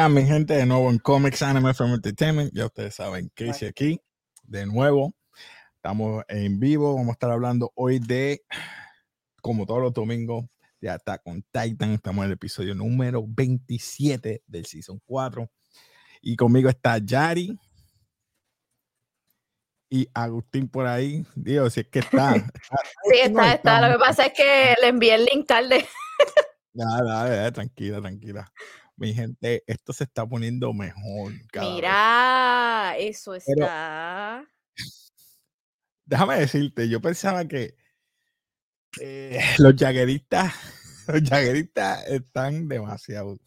Buenas, mi gente, de nuevo en Comics Anime Film Entertainment. Ya ustedes saben que hice aquí. De nuevo, estamos en vivo. Vamos a estar hablando hoy de, como todos los domingos, de Attack on Titan. Estamos en el episodio número 27 del Season 4. Y conmigo está Yari y Agustín por ahí. Dios, si es que está. sí, está, está. Lo que pasa es que le envié el link tarde. Nada, nada, tranquila, tranquila. Mi gente, esto se está poniendo mejor. Mira, eso está. déjame decirte, yo pensaba que eh, los jagueristas, los jagueristas están demasiado.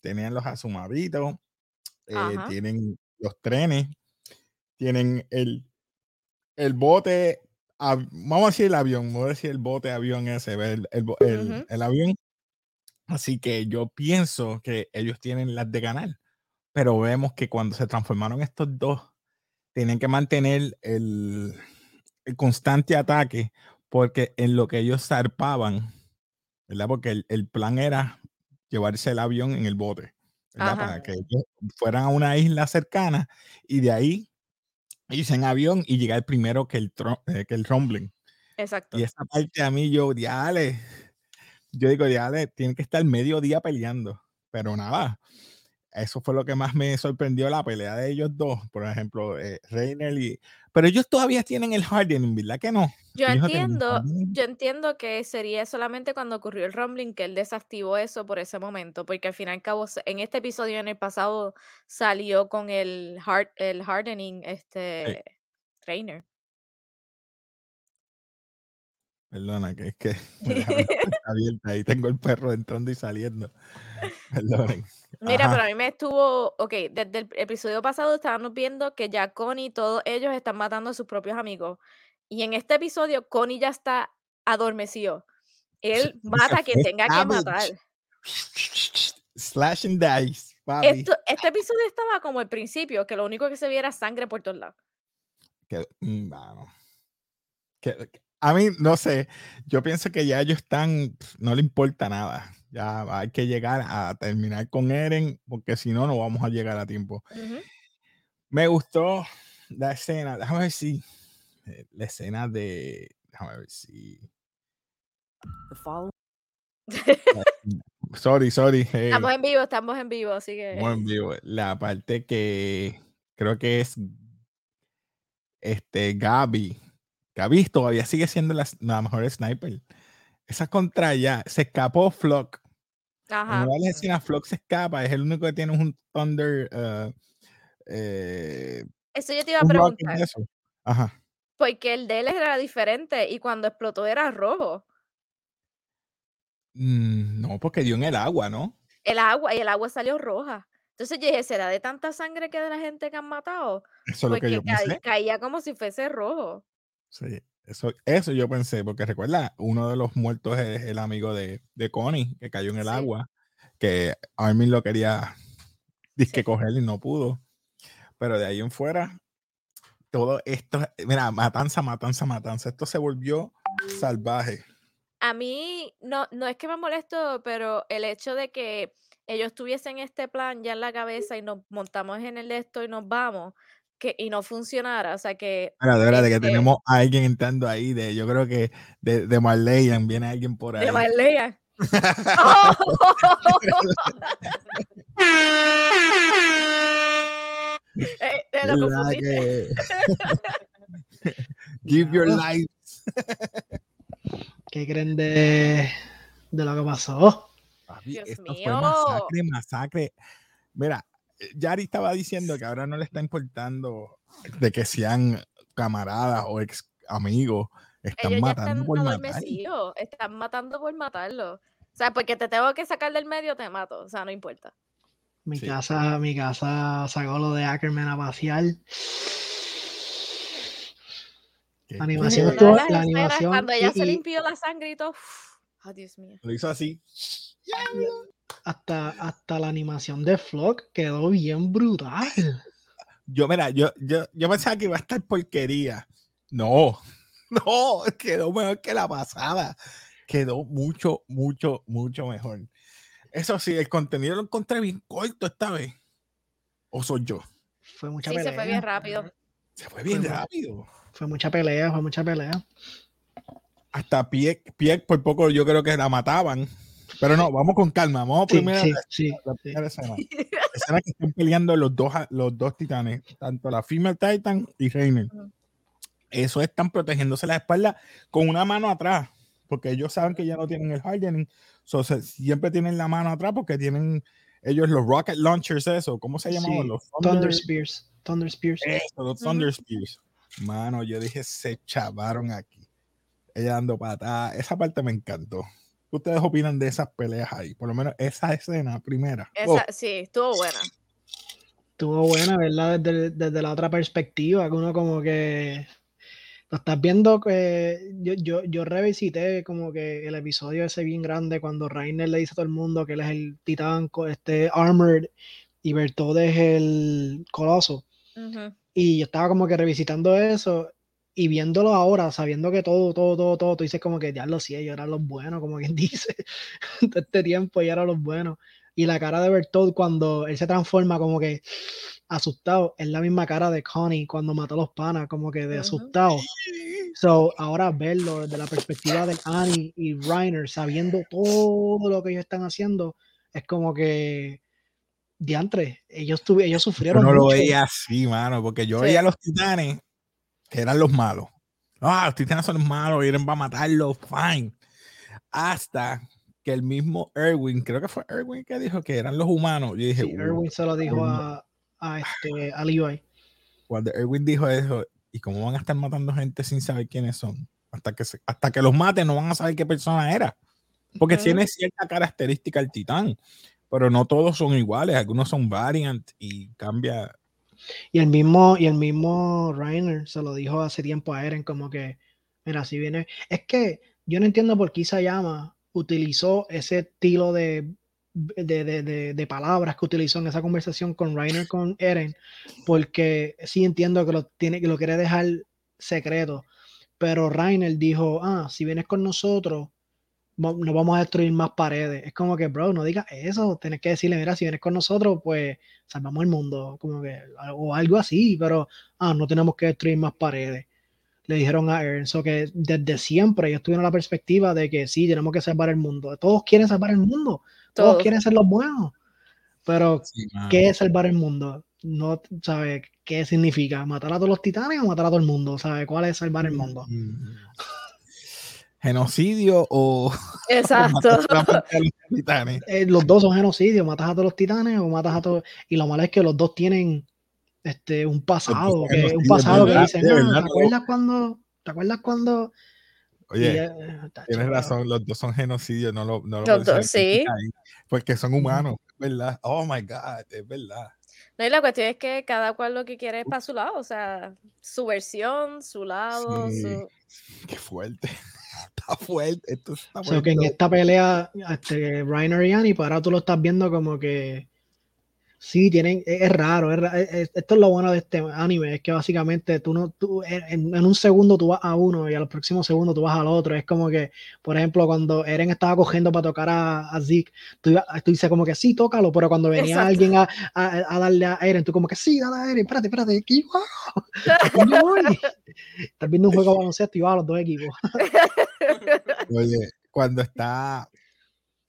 Tenían los asumavitos, eh, tienen los trenes, tienen el, el bote, vamos a decir el avión, vamos a decir el bote avión ese, el, el, el avión Así que yo pienso que ellos tienen las de ganar, pero vemos que cuando se transformaron estos dos, tienen que mantener el, constante ataque, porque en lo que ellos zarpaban, ¿verdad? Porque el, plan era llevarse el avión en el bote, ¿verdad? Para que ellos fueran a una isla cercana y de ahí irse en avión y llegar primero que el, eh, que el rumbling. Exacto. Y esa parte a mí yo, diale, yo digo, ya tienen que estar medio día peleando, pero nada. Eso fue lo que más me sorprendió la pelea de ellos dos, por ejemplo, eh, Reiner y... Pero ellos todavía tienen el hardening, ¿verdad que no? Yo entiendo, yo entiendo que sería solamente cuando ocurrió el rumbling que él desactivó eso por ese momento, porque al fin y al cabo en este episodio en el pasado salió con el, hard, el hardening este Reiner. Perdona, que es que abierta y tengo el perro entrando y saliendo. Perdonen. Mira, pero a mí me estuvo, ok, desde el episodio pasado estábamos viendo que ya Connie y todos ellos están matando a sus propios amigos. Y en este episodio, Connie ya está adormecido. Él mata a quien tenga que matar. Slash and dice. este episodio estaba como el principio, que lo único que se viera sangre por todos lados. Que, mm, que, a mí, no sé, yo pienso que ya ellos están, no le importa nada. Ya hay que llegar a terminar con Eren, porque si no, no vamos a llegar a tiempo. Me gustó la escena, déjame ver si, eh, la escena de, déjame ver si. sorry, sorry. estamos en vivo, estamos en vivo, así que. Estamos en vivo. La parte que creo que es este Gaby Gaby todavía sigue siendo la, mejor sniper. Esa contra ya, se escapó Flock. Ajá. En la escena Flock se escapa, es el único que tiene un Thunder. Uh, eh, eso yo te iba a preguntar. Ajá. Porque el de él era diferente y cuando explotó era rojo. Mm, no, porque dio en el agua, ¿no? El agua, y el agua salió roja. Entonces yo dije, ¿será de tanta sangre que de la gente que han matado? Eso es lo que yo pensé. caía como si fuese rojo. Sí, eso, eso yo pensé, porque recuerda, uno de los muertos es el amigo de, de Connie, que cayó en el agua, que Armin lo quería disque coger y no pudo. Pero de ahí en fuera, todo esto, mira, matanza, matanza, matanza, esto se volvió salvaje. A mí no, no es que me molesto, pero el hecho de que ellos tuviesen este plan ya en la cabeza y nos montamos en el esto y nos vamos, que, y no funcionara. O sea que. de verdad, de que este tenemos a alguien entrando ahí. De, yo creo que de, de Marleyan viene alguien por ahí. De Marleyan. oh. eh, que... Give your life. ¿Qué creen de, de lo que pasó? Dios esto mío. fue masacre, masacre. Mira, Yari estaba diciendo que ahora no le está importando de que sean camaradas o ex amigos. Están matando por matarlo. Están matando por matarlo. O sea, porque te tengo que sacar del medio, te mato. O sea, no importa. Mi casa, mi casa sacó lo de Ackerman a. La animación estuvo, la animación. Cuando ella se limpió la sangre y todo. Oh, Dios mío. Lo hizo así hasta, hasta la animación de Flock quedó bien brutal. Yo, mira, yo, yo, yo pensaba que iba a estar porquería. No, no, quedó mejor que la pasada. Quedó mucho, mucho, mucho mejor. Eso sí, el contenido lo encontré bien corto esta vez. ¿O soy yo? Fue mucha Sí, pelea. se fue bien rápido. Se fue bien Fue- rápido. Fue mucha pelea, fue mucha pelea. Hasta pie, pie por poco yo creo que la mataban. Pero no, vamos con calma. Vamos Sí, primero sí, a la- sí, la sí. primera escena. La escena que están peleando los dos, los dos titanes, tanto la Female Titan y Reiner. Eso están protegiéndose la espalda con una mano atrás, porque ellos saben que ya no tienen el hardening. So, se- siempre tienen la mano atrás porque tienen ellos los rocket launchers, eso. ¿Cómo se llamaban? Sí, Los Thunder Spears. Thunder Spears. eso, los. Thunder Spears. Mano, yo dije, se chavaron aquí. Ella dando patadas. Esa parte me encantó. ¿Qué ustedes opinan de esas peleas ahí? Por lo menos esa escena primera. Oh, Esa, sí, estuvo buena. Estuvo buena, ¿verdad? Desde, desde la otra perspectiva, que uno como que lo estás viendo que yo, yo, yo revisité como que el episodio ese bien grande cuando Rainer le dice a todo el mundo que él es el titán, este Armored y Bertold es el coloso. Y yo estaba como que revisitando eso y viéndolo ahora, sabiendo que todo, todo, todo, todo, tú dices como que ya lo sí, ellos eran los buenos, como quien dice, todo este tiempo ya eran los buenos. Y la cara de Bertold cuando él se transforma como que asustado, es la misma cara de Connie cuando mató a los panas, como que de asustado. So, ahora verlo desde la perspectiva de Annie y Reiner, sabiendo todo lo que ellos están haciendo, es como que diantre, ellos, ellos Yo sufrieron no lo mucho. veía así, mano, porque yo Sí. veía a los titanes eran los malos. Ah, los titanes son los malos, Eren va a matarlos, fine. Hasta que el mismo Erwin, creo que fue Erwin que dijo que eran los humanos. Yo dije, Sí. Erwin se lo dijo a, a, este, a Levi. cuando Erwin dijo eso, ¿y cómo van a estar matando gente sin saber quiénes son? Hasta que, se- hasta que los maten, no van a saber qué persona era. Porque Ujú. tiene cierta característica el titán, pero no todos son iguales, algunos son variant y cambia. Y el mismo, y el mismo Reiner se lo dijo hace tiempo a Eren, como que, mira, si viene. Es que yo no entiendo por qué Isayama utilizó ese estilo de, de, de- de- de palabras que utilizó en esa conversación con Reiner con Eren, porque sí entiendo que lo tiene, que lo quiere dejar secreto. Pero Reiner dijo, ah, si vienes con nosotros, no vamos a destruir más paredes. Es como que, bro, no digas eso. Tienes que decirle, mira, si vienes con nosotros, pues salvamos el mundo, como que, o algo así, pero, ah, no tenemos que destruir más paredes. Le dijeron a Eren, so que desde siempre ellos tuvieron la perspectiva de que sí, tenemos que salvar el mundo. Todos quieren salvar el mundo, todos Todos. quieren ser los buenos. Pero, mano. ¿qué es salvar el mundo? No, ¿sabe qué significa? ¿Matar a todos los titanes o matar a todo el mundo? ¿Sabe cuál es salvar el mundo? Mm. Genocidio o Exacto. matar solamente a los titanes. Eh, los dos son genocidios, matas a todos los titanes o matas a todos. Y lo malo es que los dos tienen este, un pasado, que, un pasado que dicen, "Ah, verdad, ¿te no". acuerdas cuando? ¿Te acuerdas cuando? Y, Oye, eh, tienes pero- razón, los dos son genocidios, no lo, no lo Los dos, sí. ahí, porque son humanos, es verdad. Oh my God, es verdad. No, y la cuestión es que cada cual lo que quiere es para su lado, o sea, su versión, su lado, Sí. su... Qué fuerte. Está fuerte. Esto está O sea, que en fuerte. esta pelea, este, Reiner y Annie, pues ahora tú lo estás viendo como que sí, tienen, es, es raro, es es- es- esto es lo bueno de este anime, es que básicamente tú no, tú, en, un segundo tú vas a uno y al próximo segundo tú vas al otro, es como que, por ejemplo, cuando Eren estaba cogiendo para tocar a, a Zeke, tú, tú dices como que sí, tócalo, pero cuando venía Exacto. alguien a, a, a darle a Eren, tú como que sí, dale a Eren, espérate, espérate, aquí wow. Estás viendo un juego de baloncesto y vas a los dos equipos. Oye, cuando está,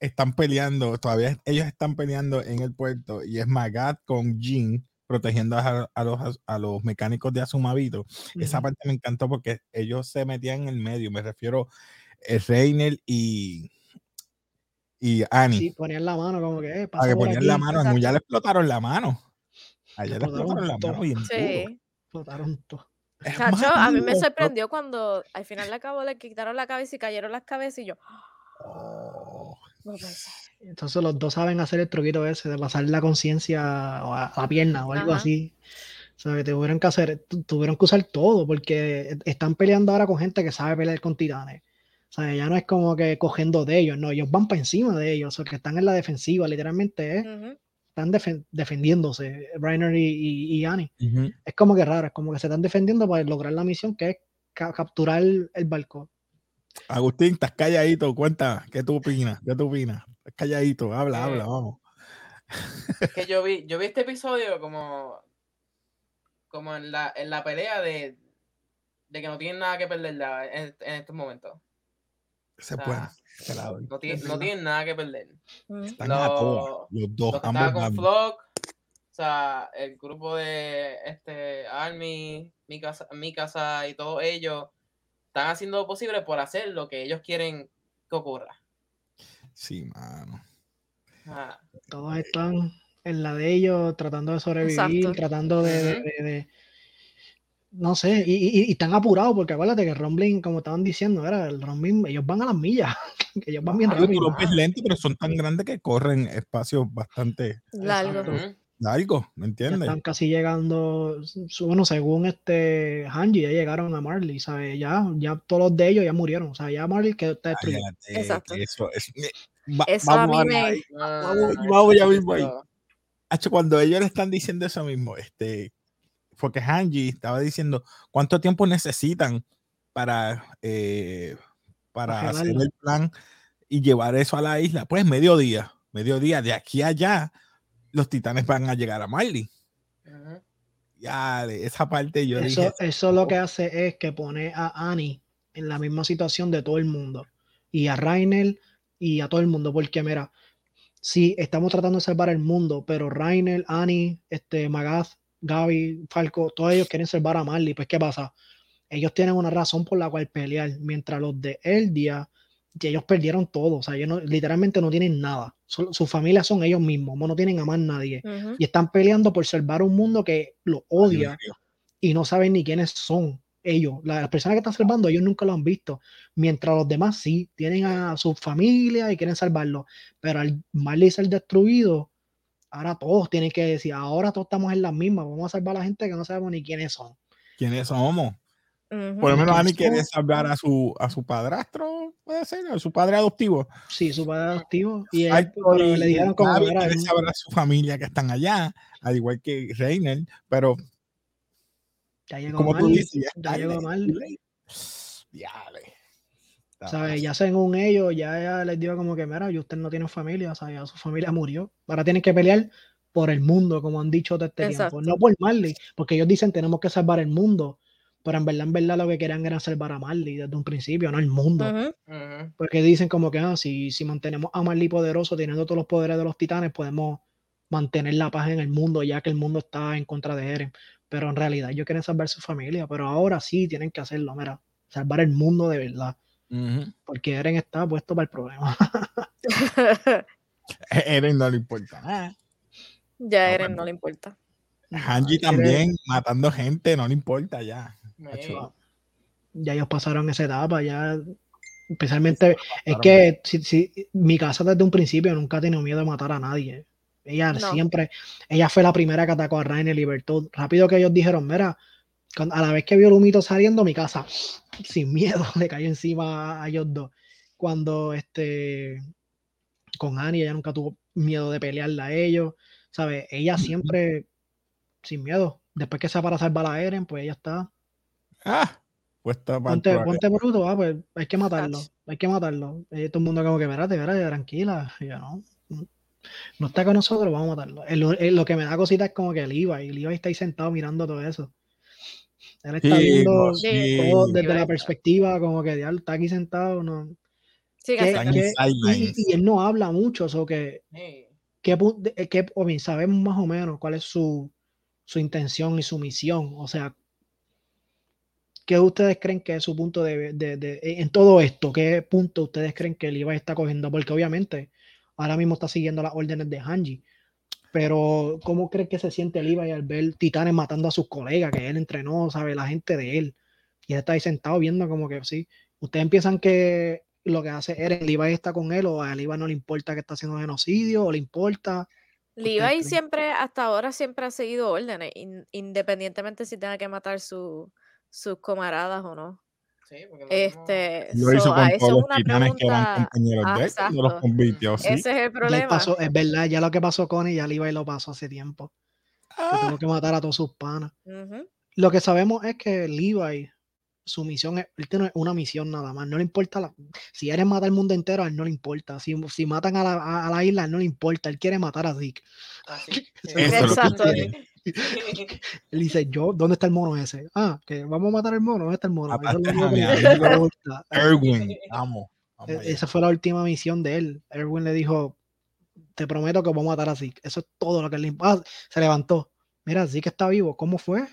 están peleando, todavía ellos están peleando en el puerto y es Magat con Jin protegiendo a, a los, a los mecánicos de Azumabito. Esa parte me encantó porque ellos se metían en el medio, me refiero a Reiner y, y Annie. Sí, ponían la mano como que, eh, a que ponían aquí. la mano, ya le explotaron la mano. Allá le Explotaron la todo. mano bien. Sí. Explotaron todo. Chacho, a mí me sorprendió cuando al final le acabó, le quitaron la cabeza y cayeron las cabezas y yo, Oh, no puede ser. Entonces los dos saben hacer el truquito ese de pasar la conciencia a, a la pierna o algo Ajá. así. O sea, que tuvieron que hacer, tu- tuvieron que usar todo porque están peleando ahora con gente que sabe pelear con titanes. O sea, ya no es como que cogiendo de ellos, no, ellos van para encima de ellos, o sea, que están en la defensiva, literalmente, ¿eh? Ujú. están defen- defendiéndose, Reiner y, y, y Annie. ujú. Es como que raro, es como que se están defendiendo para lograr la misión que es ca- capturar el, el barco. Agustín, estás calladito, cuenta, ¿qué tú opinas? ¿Qué tú opinas? Estás calladito, habla, Eh, habla, vamos. Es que yo vi, yo vi este episodio como, como en la, en la pelea de, de que no tienen nada que perder en, en estos momentos. O sea, te la doy. No, tiene- tienen nada que perder. Mm. Están a Lo- todas, los dos, Los ambos con. Flock, o sea, el grupo de este Army, mi casa, mi casa y todos ellos están haciendo lo posible por hacer lo que ellos quieren que ocurra. Sí, mano. Ah, Todos están en la de ellos, tratando de sobrevivir, Exacto. tratando de, de- Ujú. de- de- no sé, y, y- y están apurados porque acuérdate que el Rumbling, como estaban diciendo, era el Rumbling, ellos van a las millas, que ellos van bien Ah, tú rápido. los ves lentos, pero son tan grandes que corren espacios bastante Largo. Exacto. ujú. Largos, ¿me entiendes? están casi llegando, bueno, según este Hanji, ya llegaron a Marley, ¿sabes? Ya, ya todos los de ellos ya murieron, o sea, ya Marley que está destruido. Exacto. Eso, es, eh, va- Eso a vamos mí ahora me- ahí. Ah, Vamos, eso- vamos ya mismo ahí. eso- Hacho, cuando ellos le están diciendo eso mismo, este, porque Hanji estaba diciendo cuánto tiempo necesitan para, eh, para hacer el plan y llevar eso a la isla. Pues mediodía, mediodía, de aquí a allá, los titanes van a llegar a Marley. ujú. Ya, de esa parte yo Eso, dije, eso lo que hace es que pone a Annie en la misma situación de todo el mundo. Y a Rainer y a todo el mundo. Porque mira, sí, estamos tratando de salvar el mundo, pero Rainer, Annie, este, Magaz, Gaby, Falco, todos ellos quieren salvar a Marley. Pues, ¿qué pasa? Ellos tienen una razón por la cual pelear. Mientras los de Eldia, que ellos perdieron todo. O sea, ellos no- literalmente no tienen nada. Su, su familia son ellos mismos. No tienen a más nadie. Y están peleando por salvar un mundo que lo odia y no saben ni quiénes son ellos. La- Las personas que están salvando, ellos nunca lo han visto. Mientras los demás sí, tienen a su familia y quieren salvarlo. Pero al Marley ser destruido, ahora todos tienen que decir, ahora todos estamos en las mismas, vamos a salvar a la gente que no sabemos ni quiénes son. ¿quiénes somos? Ujú. Por lo menos Annie quiere salvar a su, a su padrastro, puede ser, a su padre adoptivo. Sí, su padre adoptivo. Y él, Falco pero y le dijeron como que era saber a su familia que están allá, al igual que Reiner, pero ya llegó como tú dices, ya, ya llegó. Diale. Está ¿sabes? Ya según ellos, ya, ya les digo como que, mira, y usted no tiene familia, sea, ya su familia murió. Ahora tienen que pelear por el mundo, como han dicho todo este Exacto. tiempo. No por Marley, porque ellos dicen tenemos que salvar el mundo, pero en verdad, en verdad lo que querían era salvar a Marley desde un principio, no el mundo. Porque dicen como que, ah, si, si mantenemos a Marley poderoso, teniendo todos los poderes de los titanes, podemos mantener la paz en el mundo, ya que el mundo está en contra de Eren. Pero en realidad ellos quieren salvar su familia, pero ahora sí tienen que hacerlo, mira, salvar el mundo de verdad porque Eren está puesto para el problema. Eren no le importa nada. ya a Eren no le importa. Hanji también matando gente, no le importa ya. Ya ellos pasaron esa etapa, ya especialmente es que si, si- mi casa desde un principio nunca ha tenido miedo de matar a nadie. Ella No. siempre, ella fue la primera que atacó a Rainer Libertad. Rápido que ellos dijeron, mira, a la vez que vio el humito saliendo, mi casa, sin miedo, le cayó encima a ellos dos. Cuando este con Annie, ella nunca tuvo miedo de pelearla a ellos, ¿sabes? Ella siempre sin miedo. Después que se para salvar a Eren, pues ella está. Ah, puesta para Ponte, ponte bruto, ah, pues hay que matarlo, hay que matarlo. Y todo el mundo como que, espérate, espérate, tranquila. Y yo, no, no está con nosotros, vamos a matarlo. El- el- lo que me da cosita es como que el Levi, el Levi está ahí sentado mirando todo eso. Él está Sí, viendo sí. todo desde la perspectiva como que diablo, está aquí sentado, no. Sí, ¿Qué- Están en qué- y, él no habla mucho, o que, Sí. ¿qué, pu- de- eh, qué- o bien, sabemos más o menos cuál es su, su intención y su misión. O sea, ¿qué ustedes creen que es su punto de, de- de- en todo esto? ¿Qué punto ustedes creen que el Levi está cogiendo? Porque obviamente ahora mismo está siguiendo las órdenes de Hanji. Pero, ¿cómo creen que se siente Levi al ver titanes matando a sus colegas que él entrenó, sabe, la gente de él? Y él está ahí sentado viendo como que sí. ¿Ustedes piensan que lo que hace Eren, Levi está con él o a Levi no le importa que está haciendo genocidio o le importa? Levi siempre, hasta ahora, siempre ha seguido órdenes, in- independientemente si tenga que matar su- sus camaradas o no. Sí, porque Este, Lo hizo so, con a eso todos los que eran pregunta. compañeros Ah, de él, cuando los exacto. convirtió, sí. Ese es el problema. pasó, es verdad, ya lo que pasó con él, ya Levi lo pasó hace tiempo. Que Ah, tuvo que matar a todos sus panas. Lo que sabemos es que Levi, su misión es, él tiene una misión nada más, no le importa, la, si eres matar el mundo entero, a él no le importa, si, si matan a la, a, a la isla, a él no le importa, él quiere matar a Zeke. Así. Exacto. Él dice, yo, ¿dónde está el mono ese? Ah, que vamos a matar al mono, ¿dónde está el mono? Erwin, vamos. E-. Esa fue la última misión de él. Erwin le dijo, te prometo que vamos a matar a Zeke. Eso es todo lo que le importa. Ah, se levantó. Mira, Zeke está vivo. ¿Cómo fue?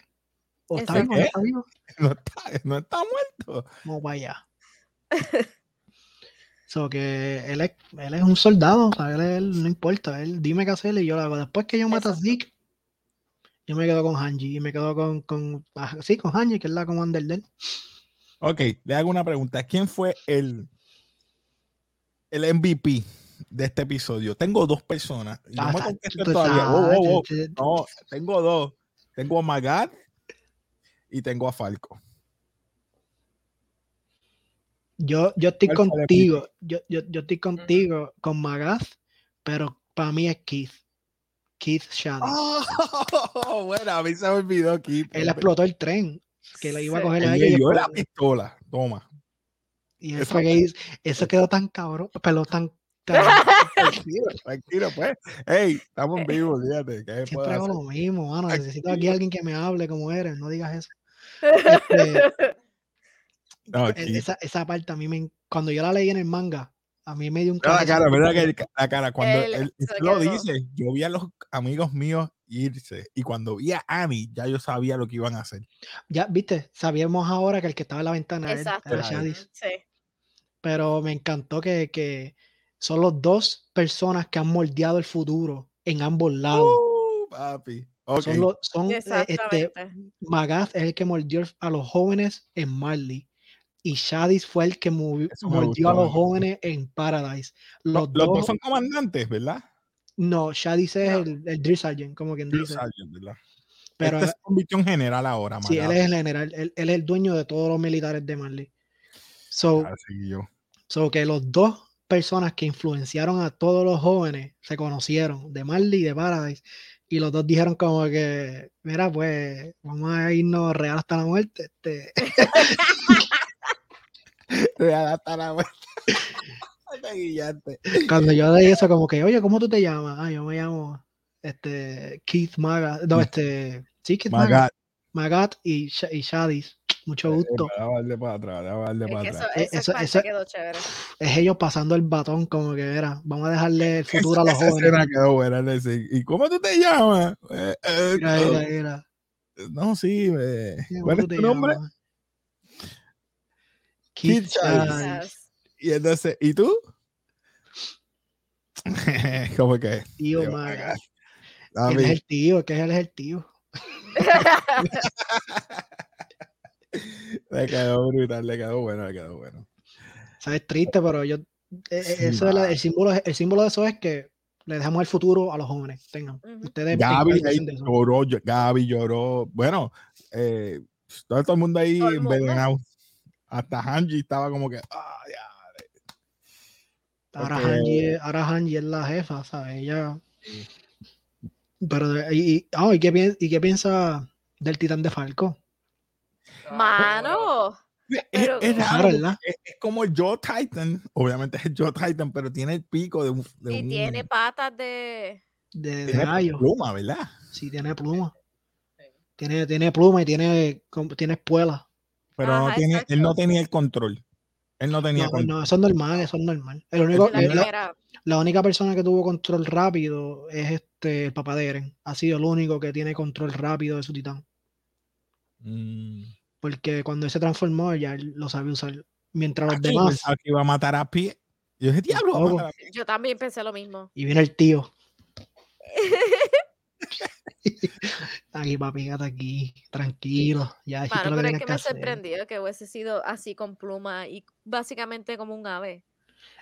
¿O está vivo? ¿No está vivo? No está, no está muerto. Para allá. So que él es, él es un soldado, o sea, él, él no importa, él dime qué hacer y yo lo hago. Después que yo mate a. Zeke, yo me quedo con Hanji y me quedo con, con ah, sí, con Hanji, que es la commander de él. Ok, le hago una pregunta. ¿Quién fue el, el MVP de este episodio? Tengo dos personas. No Ah, me todavía. tú- tú- No, tengo dos. Tengo a Magat y tengo a Falco. Yo, yo estoy ¿Cuál fue el contigo, yo, yo, yo estoy contigo con Magath, pero para mí es Keith. Keith Shadis. Oh, bueno, a mí se me olvidó aquí. Él explotó el tren que le iba a Sí. coger Él a ella y, la pistola. Toma. y Eso- fue que hizo- eso quedó tan cabrón, pero tan- Tranquilo, tranquilo, pues. Hey, estamos en vivo, fíjate. ¿qué siempre hago lo mismo, mano. Necesito aquí alguien que me hable como eres, no digas eso. Este, No, e- esa, esa parte a mí me, cuando yo la leí en el manga, a mí me dio un la cara, mira porque- la cara, la cara. Cuando Él él, se él lo dice, yo vi a los amigos míos irse y cuando vi a Annie, ya yo sabía lo que iban a hacer. Ya, viste, sabíamos ahora que el que estaba en la ventana era- Exacto. era Era Shadis. Sí. pero me encantó que, que son los dos personas que han moldeado el futuro en ambos lados. Uh, papi. Ok. Son, los, son eh, este. Magath es el que mordió a los jóvenes en Marley y Shadis fue el que movi- Eso me mordió a gustó, los me jóvenes en Paradise. Los, Los, los dos, dos son comandantes, ¿verdad? no, Shadis es No. el, el drill sergeant, como quien Drill dice. sergeant, ¿verdad? Pero Esta es convicción general ahora, sí, él es el general, él, él es el dueño de todos los militares de Marley. So, Así yo. So que los dos personas que influenciaron a todos los jóvenes se conocieron, de Marley y de Paradise, y los dos dijeron como que, mira, pues vamos a irnos real hasta la muerte. Este, Real hasta la muerte. Cuando yo leí eso, como que, oye, ¿cómo tú te llamas? Ah, yo me llamo este, Keith Maga, no, este, sí, Keith Maga, Magat. Magat y, y Shadis. Mucho gusto. Déjame darle para atrás, déjame darle Es para que eso, atrás. Eh, eso- eso- quedó chévere. Es ellos pasando el batón, como que, mira, vamos a dejarle el futuro a los jóvenes. quedó buena, ¿Y cómo tú te llamas? Eh, eh, Mira, no, mira, mira. No, sí. eh, ¿Cómo ¿Cuál es tu nombre? llamas? Y entonces, ¿y tú? ¿Cómo que? Tío Maga. Él es Papi, el tío, que él es el tío. Le quedó brutal, le quedó bueno, le quedó bueno. ¿Sabes? Triste, pero yo. eh, Sí, eso es la- el, símbolo, el símbolo de eso es que le dejamos el futuro a los jóvenes. Tengan. Ustedes Gaby ahí lloró, Gaby lloró. Bueno, eh, todo, todo el mundo ahí el mundo. envenenado. Hasta Hanji estaba como que, ah, ya. Ahora, porque- Hanji, es- ahora Hanji es la jefa, ¿sabes? Ella. Pero, y, y- ah, ¿y, qué piensa, ¿y qué piensa del titán de Falco? Mano. Es, Pero- es raro, ¿verdad? es, es como el Joe Titan, obviamente es el Joe Titan, pero tiene el pico de un. de Y un- tiene patas de. De, de tiene gallo. pluma, ¿verdad? Sí, tiene pluma. Tiene, tiene pluma y tiene, tiene espuela. Pero no tiene, él no tenía el control. Él no tenía No, control. no, eso es normal, eso es normal. El único, la la, primera. la única persona que tuvo control rápido es este el papá de Eren. Ha sido el único que tiene control rápido de su titán. Mm. Porque cuando él se transformó, ya él lo sabía usar. Mientras los demás. pensaba que iba a matar a pie. Yo dije, diablo, va a Tampoco. matar a Pie". Yo también pensé lo mismo. Y viene el tío. Aquí, papi, quédate aquí. Tranquilo. Ya que pero es que que me hacer. sorprendió que hubiese sido así con pluma y básicamente como un ave.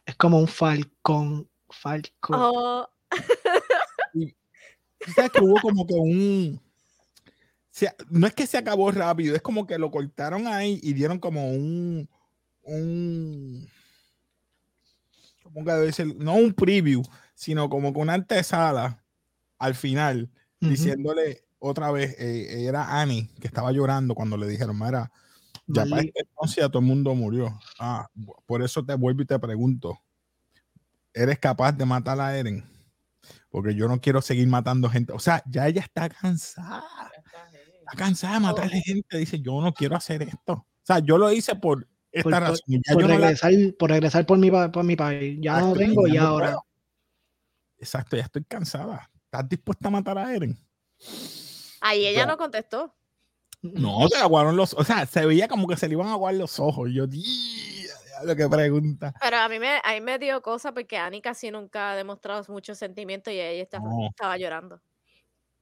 Es como un falcón. Falcón. Oh, Tú sabes que hubo como que un. No es que se acabó rápido, es como que lo cortaron ahí y dieron como un. un ¿Cómo que debe ser? No un preview, sino como que una antesala al final, diciéndole otra vez, eh, era Annie que estaba llorando cuando le dijeron, mira, Ya para Marley- este entonces ya todo el mundo murió. Ah, por eso te vuelvo y te pregunto. ¿Eres capaz de matar a Eren? Porque yo no quiero seguir matando gente. O sea, ya ella está cansada. Está, cansada de matar gente. Dice, yo no quiero hacer esto. O sea, yo lo hice por esta Por- razón. por, yo no la- regresar, por regresar por mi, pa- por mi país. Ya no Exacto, y tengo y no ahora. puedo. Exacto, ya estoy cansada. ¿Estás dispuesta a matar a Eren? Ahí ella no contestó. No, se le aguaron los O sea, se veía como que se le iban a aguar los ojos. Yo, "Día, lo que pregunta. Pero a mí me, a mí me dio cosa porque Annie casi nunca ha demostrado muchos sentimientos y ella estaba, No. estaba llorando.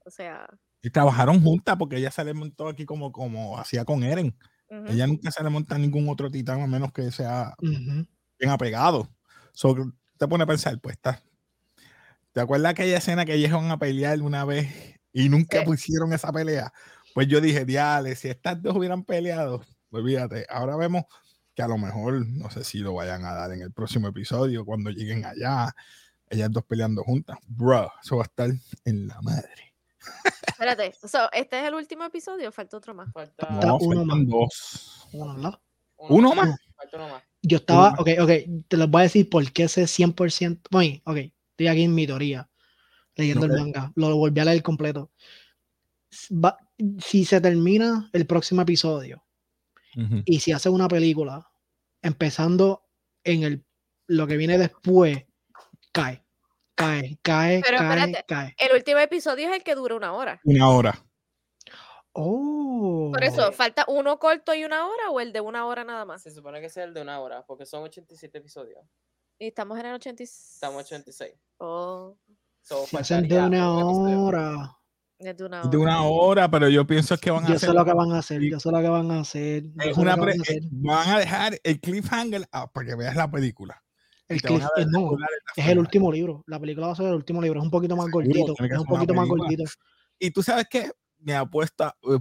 O sea, Y trabajaron juntas porque ella se le montó aquí como, como hacía con Eren. Ella nunca se le monta a ningún otro titán a menos que sea Ujú. bien apegado. So, te pone a pensar, pues está. ¿Te acuerdas aquella escena que ellos iban a pelear una vez y nunca Sí. pusieron esa pelea? Pues yo dije, diale, si estas dos hubieran peleado, olvídate. Ahora vemos que a lo mejor, no sé si lo vayan a dar en el próximo episodio, cuando lleguen allá, ellas dos peleando juntas. Bro, eso va a estar en la madre. Espérate, so, ¿este es el último episodio o falta otro más? Falta No, uno más. dos. Uno, ¿no? ¿Uno más? Falta uno más. Yo estaba, más. ok, ok, te los voy a decir por qué ese 100%, bueno, ok, estoy aquí en mi teoría, leyendo el manga, lo volví a leer completo. Va- si se termina el próximo episodio y si hace una película, empezando en el, lo que viene después, cae, cae, cae, Pero cae, espérate. cae. El último episodio es el que dura una hora. Una hora. Oh. Por eso, ¿falta uno corto y una hora o el de una hora nada más? Se supone que sea el de una hora, porque son 87 episodios. Y estamos en el 86. Estamos en 86. Oh, So, Va a ser de una hora. es de una De hora. una hora, pero yo pienso que van a Yo hacer. sé lo que van a hacer, yo sé lo que van a hacer. yo es una van a hacer. van a dejar el cliffhanger ah, para que veas la película. El cliff- eh, no, Es el último libro. La película va a ser el último libro. Es un poquito más Seguro, gordito. Es un poquito más gordito. Y tú sabes que mi apuesta. eh,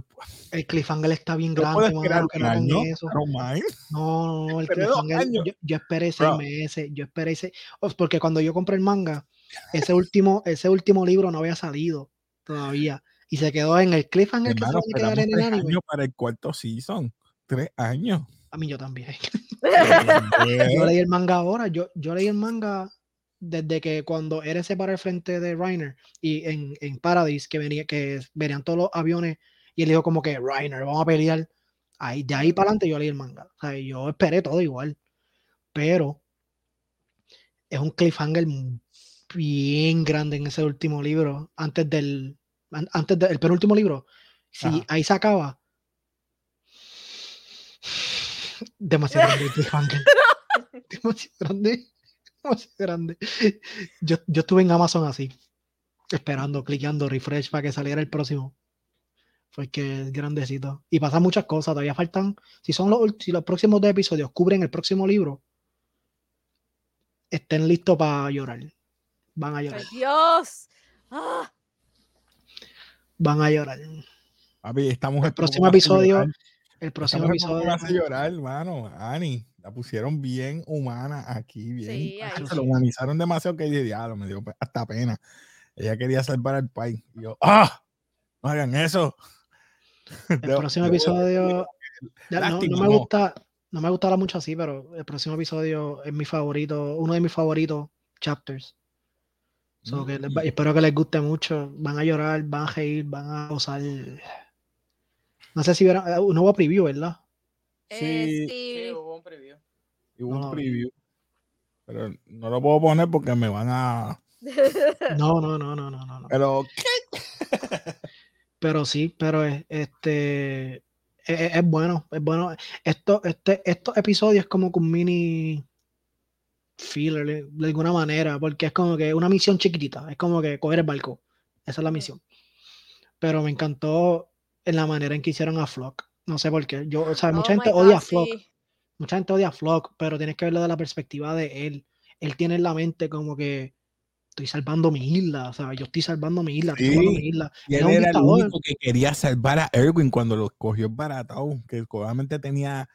El cliffhanger está bien grande. mano, que no año, eso. No, no, no, el cliffhanger. Yo, yo esperé seis Bro. meses. Yo esperé seis. oh, Porque cuando yo compré el manga, ese último, ese último libro no había salido todavía. Y se quedó en el cliffhanger que se a quedar en el tres anime. años para el cuarto season. Tres años. A mí yo también. Yo leí el manga ahora. Yo, yo leí el manga desde que cuando Eren se para al frente de Reiner y en, en Paradise, que venía, que venían todos los aviones, y él dijo como que Reiner, vamos a pelear. Ahí, de ahí para adelante yo leí el manga. O sea, yo esperé todo igual. Pero es un cliffhanger bien grande en ese último libro. Antes del. an- Antes del penúltimo libro. Si Ajá. ahí se acaba. Demasiado grande cliffhanger. demasiado grande. Demasiado grande. Yo, yo estuve en Amazon así. Esperando, clicando refresh para que saliera el próximo. Porque es grandecito. Y pasan muchas cosas. Todavía faltan. Si son los, si los próximos dos episodios cubren el próximo libro, estén listos para llorar. Van a llorar. ¡Ay, Dios! ¡Ah! Van a llorar. Papi, esta mujer El próximo ¿cómo me hace episodio. El próximo ¿cómo me episodio. hace llorar, hermano. Ani, la pusieron bien humana aquí, bien. Sí, Ay, se lo humanizaron demasiado que dije, diablo, me dio hasta pena. Ella quería salvar al país. Y yo, ¡ah! No hagan eso. El próximo episodio. ya, no, no me no. gusta. No me gusta mucho así, pero el próximo episodio es mi favorito, uno de mis favoritos chapters. So que les Mm. espero que les guste mucho. Van a llorar, van a reír, van a gozar. No sé si vieron, eh, un nuevo preview, ¿verdad? Eh, Sí. sí. Sí, hubo un preview. Hubo No, un preview. Pero no lo puedo poner porque me van a. No, no, no, no, no, no. no. Pero, Pero sí, pero es, este es, es- es bueno, es bueno. Esto, este, estos episodios es como que un mini filler de alguna manera, porque es como que una misión chiquitita, es como que coger el barco. Esa es la misión. Pero me encantó en la manera en que hicieron a Flock. No sé por qué. Yo, o sea, mucha Oh gente my odia a God, Flock. sí. Mucha gente odia a Flock, pero tienes que verlo de la perspectiva de él. Él tiene en la mente como que estoy salvando mi isla, o sea, yo estoy salvando mi isla, estoy salvando Sí, mi isla. y Él era el único que quería salvar a Erwin cuando lo cogió baratado, que solamente tenía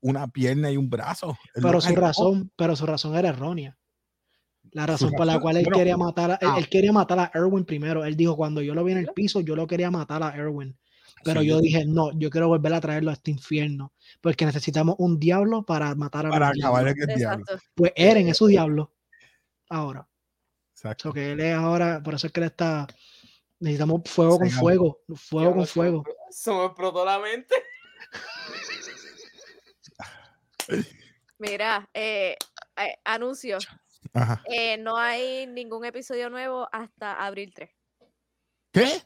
una pierna y un brazo. Él pero su razón, pero su razón era errónea. La razón por la cual él bueno, quería matar a, él, ah. él quería matar a Erwin primero. Él dijo, cuando yo lo vi en el piso, yo lo quería matar a Erwin. Pero Sí, yo dije, no, yo quiero volver a traerlo a este infierno, porque necesitamos un diablo para matar a Para los acabar el diablo. Pues Eren es su diablo ahora. Exacto. So que él es ahora, por eso es que él está. Necesitamos fuego con fuego, fuego con fuego. Se me explotó la mente. Mira, eh, eh, anuncio. Eh, no hay ningún episodio nuevo hasta abril 3. ¿Qué?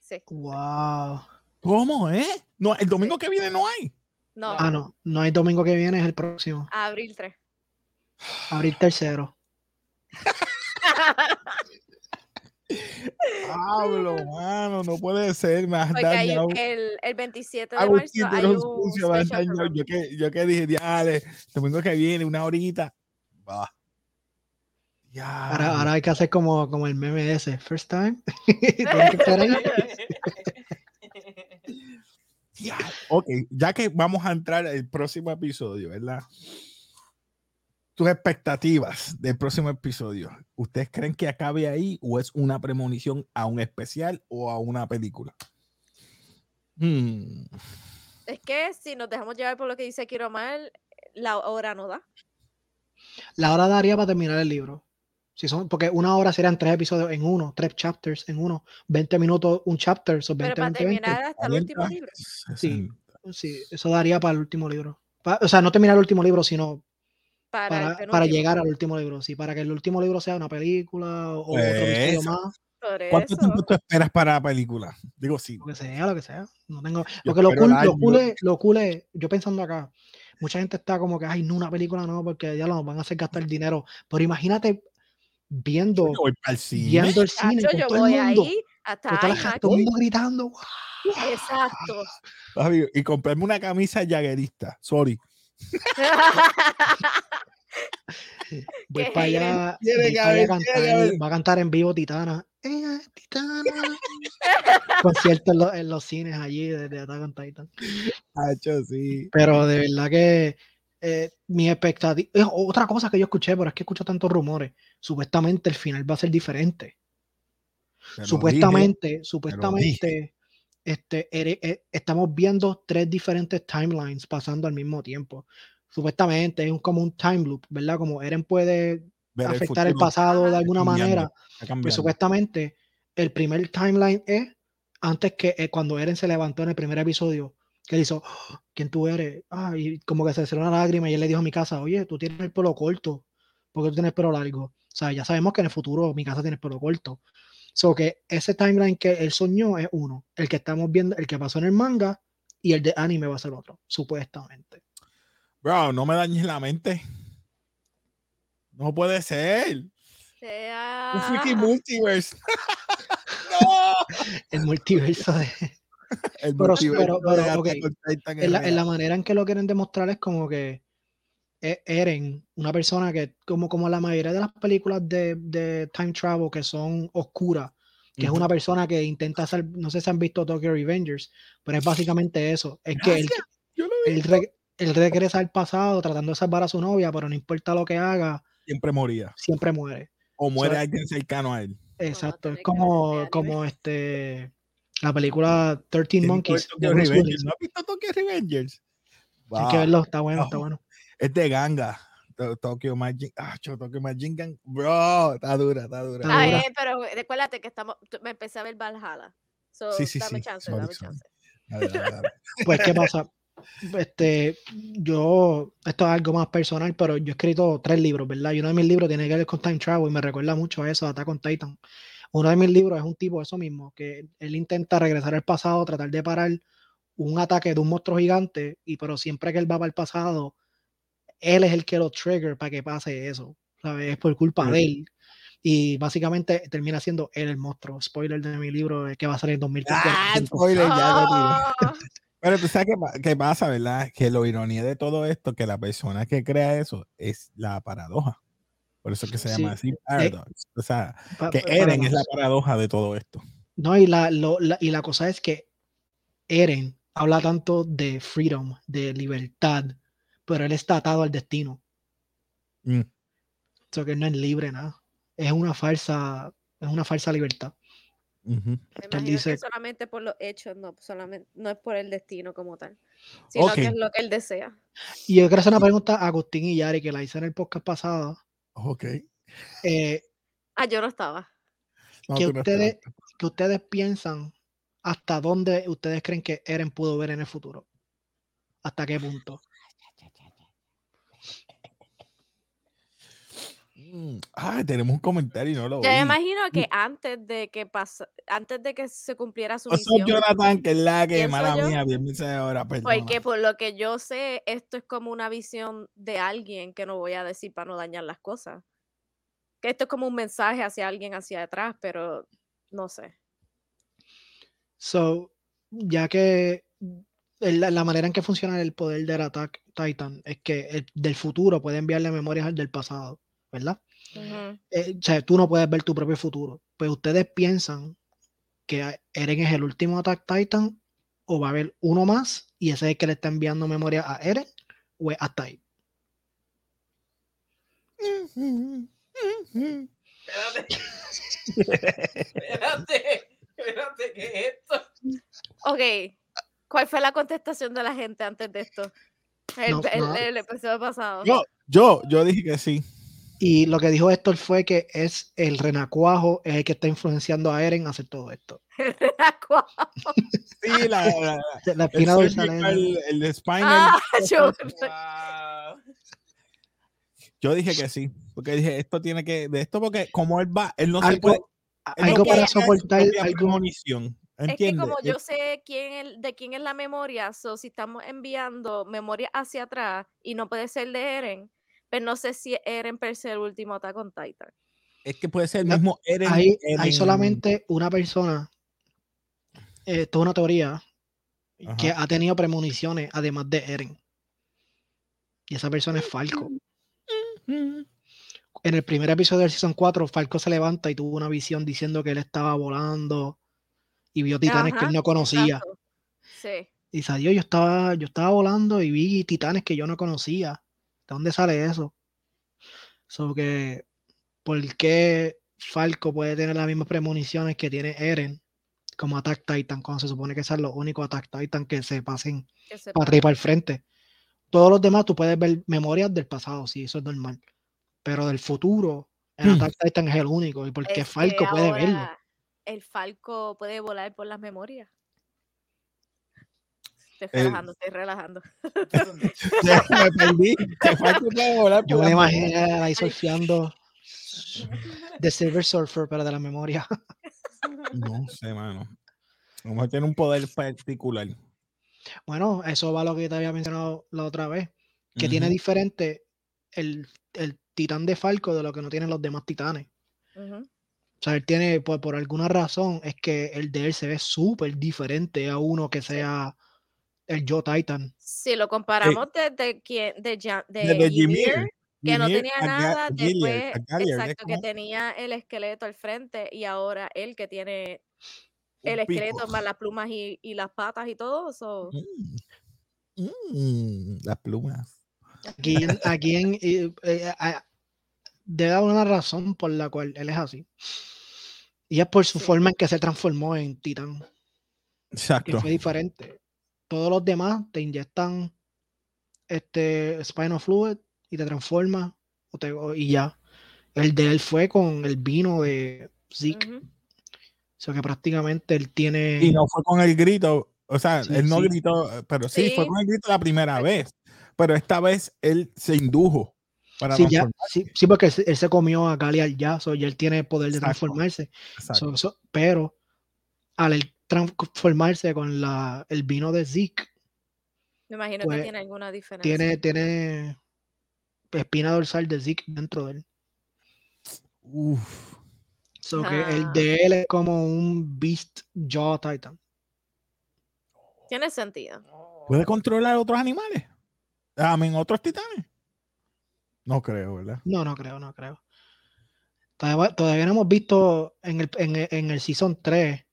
Sí. Wow. ¿Cómo, eh? No, el domingo que viene no hay. No, Ah, no, no hay domingo que viene, es el próximo. abril 3. Abril tercero. Pablo, mano, no puede ser, dañado. el, el 27 de Agustín, marzo hay un. Yo que, yo que dije, diale, domingo que viene, una horita. Va. Ya. Ahora, ahora hay que hacer como, como el meme ese. First time. Tienen que estar ahí. Ya. Ok, ya que vamos a entrar al próximo episodio, ¿verdad? Tus expectativas del próximo episodio. ¿Ustedes creen que acabe ahí o es una premonición a un especial o a una película? Hmm, Es que si nos dejamos llevar por lo que dice Mal, la hora no da. La hora daría para terminar el libro. Si son, porque una hora serían tres episodios en uno, tres chapters en uno, 20 minutos un chapter, son 20, Pero para 20, 20. terminar hasta el último 40, libro. 60. Sí, eso daría para el último libro. O sea, no terminar el último libro, sino Para, para, el llegar al último libro. Sí, para que el último libro sea una película o, otro Pues, episodio Eso. más, ¿Cuánto eso. tiempo tú esperas para la película? Digo, sí. lo que sea, lo que sea. No tengo. Yo Porque lo cool, el lo cool es- lo cool es- yo pensando acá, mucha gente está como que, ay, no, una película no, porque ya nos van a hacer gastar dinero. Pero imagínate viendo, Yo voy para el cine. viendo el cine Chacho, con yo todo voy el mundo. ahí hasta con todo el mundo gritando. "Wow". Exacto. Y comprarme una camisa jaguerista. Sorry. Voy para allá, voy para allá cantar, va a cantar en vivo Titana. Ella es Titana. Concierto en, los- en los cines allí de, de Attack on Titan. Hacho, sí. Pero de verdad que eh, mi expectativa. Es otra cosa que yo escuché, pero es que escucho tantos rumores. Supuestamente el final va a ser diferente. Supuestamente, supuestamente, este, eh, estamos viendo tres diferentes timelines pasando al mismo tiempo. Supuestamente es un, como un time loop, ¿verdad? Como Eren puede ver afectar el pasado de Ajá. alguna manera. Pues supuestamente el primer timeline es antes que eh, cuando Eren se levantó en el primer episodio, que él hizo, "Oh, ¿quién tú eres? Ah, y como que se le salió una lágrima y él le dijo a mi casa, oye, tú tienes el pelo corto, porque tú tienes el pelo largo. O sea, ya sabemos que en el futuro mi casa tiene el pelo corto. So que ese timeline que él soñó es uno, el que estamos viendo, el que pasó en el manga y el de anime va a ser otro, supuestamente. Bro, no me dañes la mente. No puede ser. Sea- Un freaking multiverse. no. El multiverso de... El Pero- pero- pero, Attack ok, on Titan es en la, en la manera en que lo quieren demostrar es como que e- Eren, una persona que, como, como la mayoría de las películas de, de time travel que son oscuras, que es una persona que intenta hacer, no sé si han visto Tokyo Revengers, pero es básicamente eso, es que él, él, re- él regresa al pasado tratando de salvar a su novia, pero no importa lo que haga, Siempre moría. siempre muere. O muere So- alguien cercano a él. Exacto, es como, como este, la película 13 Tienes que ver Monkeys. ¿No has visto Tokyo Revengers? Hay que verlo, está bueno, está No. bueno. Es de ganga. To- Tokyo Magic. Ah, cho, Tokyo Magic Gang. Bro, está dura, está dura. Ah, dura. eh, pero recuérdate que estamos, me empecé a ver Valhalla. So, Sí, sí, dame sí. chance, Sorry, dame sorry. chance. Dale, dale, dale. Pues, ¿qué pasa? Este, yo, esto es algo más personal, pero yo he escrito tres libros, ¿verdad? Y uno de mis libros tiene que ver con time travel y me recuerda mucho a eso, a Attack on Titan. Uno de mis libros es un tipo, eso mismo, que él intenta regresar al pasado, tratar de parar un ataque de un monstruo gigante, y pero siempre que él va para el pasado, él es el que lo trigger para que pase eso, ¿sabes? Es por culpa Sí. de él. Y básicamente termina siendo él el monstruo. Spoiler de mi libro que va a salir en 2045. Ah, spoiler, ya lo. Ah, Pero tú sabes qué, qué pasa, ¿verdad? Que lo ironía de todo esto, que la persona que crea eso es la paradoja. Por eso es que se llama Sí. así paradox. O sea, Pa- que Eren es la paradoja de todo esto. No, y la, lo- la- y la cosa es que Eren habla tanto de freedom, de libertad, pero él está atado al destino. Mm. O sea, que él no es libre, nada. Es una falsa, es una falsa libertad. Me Él imagino dice- que solamente por los hechos, no, solamente, no es por el destino como tal, sino que es lo que él desea. Y yo quiero hacer una pregunta a Agustín y Yari, que la hice en el podcast pasado. Ok. Eh, Ah, yo no estaba. No, ¿Qué ustedes-. ¿Qué ustedes piensan? ¿Hasta dónde ustedes creen que Eren pudo ver en el futuro? ¿Hasta qué punto? Ah, tenemos un comentario y no lo Yo me imagino que antes de que pasa, antes de que se cumpliera su misión, Jonathan, que es la que, mala yo, mía, bien me ahora, porque por lo que yo sé, esto es como una visión de alguien que no voy a decir para no dañar las cosas. Que esto es como un mensaje hacia alguien hacia atrás, pero no sé. So, ya que la, la manera en que funciona el poder del Attack Titan es que el del futuro puede enviarle memorias al del pasado, ¿verdad? Ujú. Eh, o sea, tú no puedes ver tu propio futuro. Pues ustedes piensan que Eren es el último Attack Titan o va a haber uno más y ese es el que le está enviando memoria a Eren o es hasta ahí. Espérate. espérate. Espérate, ¿qué es esto? Ok, ¿cuál fue la contestación de la gente antes de esto? El, No, el- no. el episodio pasado. Yo, yo, yo dije que sí. Y lo que dijo Héctor fue que es el renacuajo es el que está influenciando a Eren a hacer todo esto. Sí, la, la- la- La el, espina dorsal es- cervical, el, el spinal. Ah, yo- dije que sí, porque dije, esto tiene que, de esto porque como él va, él no se algo, puede, él no algo puede para soportar algo. premonición, Es que como yo sé quién el- de quién es la memoria, so si estamos enviando memoria hacia atrás y no puede ser de Eren, pero no sé si Eren per se el último Attack on Titan. Es que puede ser el mismo Eren. Hay, Eren- hay solamente una persona, eh, esto es una teoría, que ha tenido premoniciones además de Eren. Y esa persona es Falco. En el primer episodio del Season 4, Falco se levanta y tuvo una visión diciendo que él estaba volando y vio titanes que él no conocía. exacto. Sí. Y dice, "Adiós, yo estaba, yo estaba volando y vi titanes que yo no conocía. ¿De dónde sale eso? So que, ¿por qué Falco puede tener las mismas premoniciones que tiene Eren como Attack Titan, cuando se supone que son los únicos Attack Titan que se pasen que se para arriba y para el frente? Todos los demás tú puedes ver memorias del pasado, sí, eso es normal. Pero del futuro, el Hmm. Attack Titan es el único. ¿Y por qué Falco puede verlo? El Falco puede volar por las memorias. Estoy El- relajando, estoy relajando. Ya me perdí. Falco puede volar Yo me las imaginé ahí surfeando The Silver Surfer, pero de la memoria. No sé, mano. A lo mejor tiene un poder particular. Bueno, eso va a lo que te había mencionado la otra vez, que tiene diferente el, el titán de Falco de lo que no tienen los demás titanes. O sea, él tiene, pues por alguna razón, es que el de él se ve súper diferente a uno que sea el Yo Titan. Si lo comparamos desde quien, de, de Ymir, Ymir, que no tenía nada, después, exacto, que tenía el esqueleto al frente y ahora él que tiene el esqueleto pico. más las plumas y, y las patas y todo eso. Mm. Mm, las plumas. Aquí, en- aquí en, eh, eh, a- debe haber una razón por la cual él es así. Y es por su Sí. forma en que se transformó en titán. que Exacto. fue diferente. Todos los demás te inyectan este spinal fluid y te transforma o te- o- y ya. El de él fue con el vino de Zeke. Ujú. O sea que prácticamente él tiene. Y no fue con el grito. O sea, Sí, él no sí. gritó, pero sí, fue con el grito la primera vez. Pero esta vez él se indujo para Sí, ya, transformar. sí, sí, porque él, se- él se comió a Galial ya, so, ya él tiene el poder de Exacto. transformarse. Exacto. So, so- pero al él transformarse con la, el vino de Zeke, Me imagino Pues, que tiene alguna diferencia. tiene, tiene espina dorsal de Zeke dentro de él. Uf. So que el Ah. de él es como un Beast Jaw Titan. Tiene sentido. ¿Puede controlar otros animales? A mí, otros titanes. No creo, ¿verdad? No, no creo, no creo. Todavía, todavía no hemos visto en el, en, el- en el Season 3,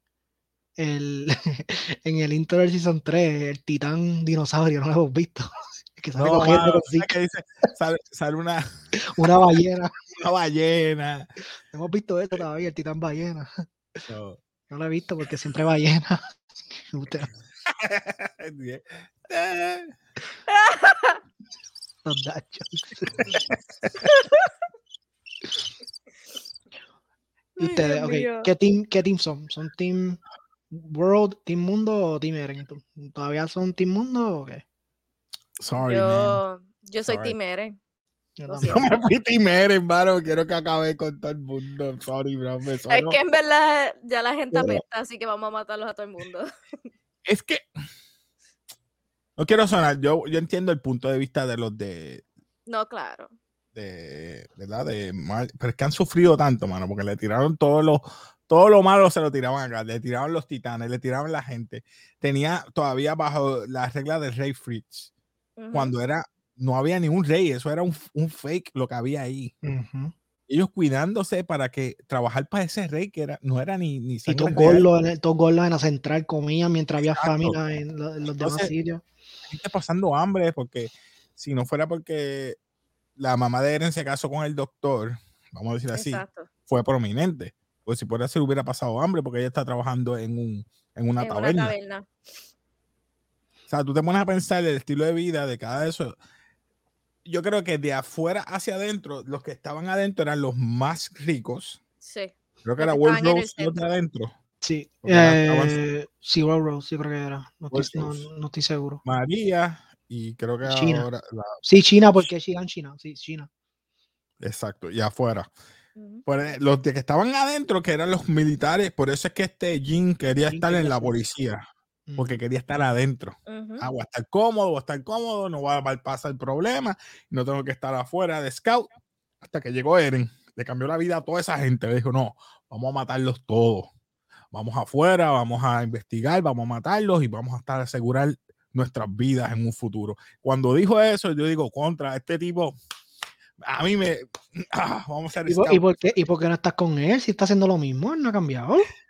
el, en el intro del Season 3, el titán dinosaurio, no lo hemos visto. que sale No, cogiendo mano, con ¿sabes Zeke, qué dice? Sale, sale una, una ballena. una ballena. No hemos visto eso todavía, el titán ballena. No. No lo he visto porque siempre va llena. Los ¿Y ustedes, ok, ¿qué team, ¿qué team son? ¿Son Team World, Team Mundo o Team Eren? ¿Todavía son Team Mundo o qué? Sorry, yo, yo soy Team Eren. Yo, me fui Team Eren, hermano. Quiero que acabe con todo el mundo. Sorry, bro. es que en verdad ya la gente apesta, así que vamos a matarlos a todo el mundo. Es que. No quiero sonar. Yo, yo entiendo el punto de vista de los de. No, claro de, ¿verdad? De pero es que han sufrido tanto, mano, porque le tiraron todo lo, todo lo malo se lo tiraban acá, le tiraban los titanes, le tiraban la gente. Tenía todavía bajo la regla del rey Fritz, cuando era, no había ningún rey, eso era un, fake lo que había ahí. Ellos cuidándose para que trabajar para ese rey que era, no era ni, ni Y todos gordos en, la central comían mientras había familia en, los demás sitios. Gente pasando hambre porque si no fuera porque la mamá de Eren se casó con el doctor, vamos a decir así, fue prominente. Pues si por ser hubiera pasado hambre porque ella está trabajando en, un, en una, taberna. O sea, tú te pones a pensar el estilo de vida de cada eso. Yo creo que de afuera hacia adentro, los que estaban adentro eran los más ricos. Sí. Creo que era World Rose los de adentro. Sí, eh, sí, World Rose, sí creo que era. No estoy, seguro. María, y creo que ahora. Sí, China, porque China, China, sí, China. Exacto, y afuera. Pues, los de que estaban adentro, que eran los militares, por eso es que este Jin quería estar en la policía, porque quería estar adentro. Ah, voy a estar cómodo, voy a estar cómodo, no va a pasar el problema, no tengo que estar afuera de scout. Hasta que llegó Eren, le cambió la vida a toda esa gente, le dijo, no, vamos a matarlos todos. Vamos afuera, vamos a investigar, vamos a matarlos y vamos a estar a asegurar nuestras vidas en un futuro. Cuando dijo eso, yo digo, contra este tipo, a mí me... Ah, vamos a ¿Y, ¿Y, por qué, ¿Y por qué no estás con él? Si está haciendo lo mismo, él no ha cambiado.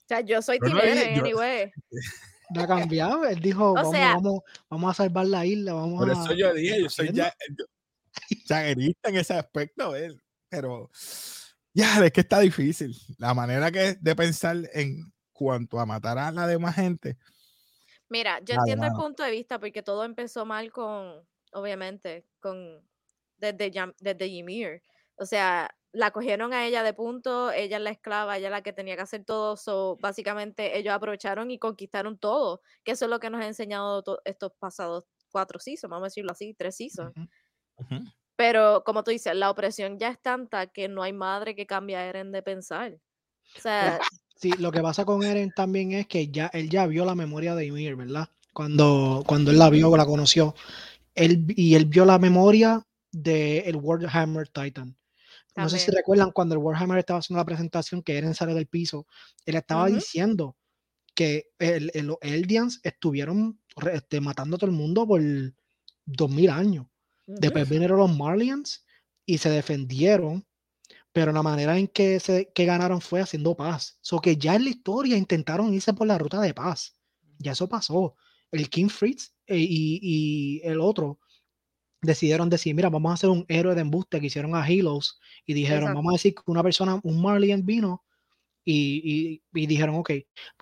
O sea, yo soy Tim anyway. No ha cambiado. Él dijo, vamos, vamos, vamos, a salvar la isla. Vamos por eso yo dije, yo soy ya, en ese aspecto, él. pero ya, es que está difícil. La manera que de pensar en cuanto a matar a la demás gente, Mira, yo entiendo el punto de vista porque todo empezó mal con, obviamente, con desde, desde Ymir. O sea, la cogieron a ella de punto, ella es la esclava, ella es la que tenía que hacer todo. So, básicamente ellos aprovecharon y conquistaron todo, que eso es lo que nos ha enseñado estos pasados cuatro seasons, vamos a decirlo así, tres seasons. Pero como tú dices, la opresión ya es tanta que no hay madre que cambie a Eren de pensar. O sea, Sí, lo que pasa con Eren también es que ya él ya vio la memoria de Ymir, ¿verdad? Cuando, cuando él la vio, la conoció. Él, y él vio la memoria del el Warhammer Titan. No sé si recuerdan cuando el Warhammer estaba haciendo la presentación que Eren sale del piso, él estaba diciendo que el, los Eldians estuvieron este, matando a todo el mundo por 2000 años. Después vinieron los Marlians y se defendieron pero la manera en que, se, que ganaron fue haciendo paz. So que ya en la historia intentaron irse por la ruta de paz. Ya eso pasó. El King Fritz eh, y, el otro decidieron decir, mira, vamos a hacer un héroe de embuste que hicieron a Helos y dijeron, vamos a decir que una persona, un Marlian vino y, y, dijeron, ok,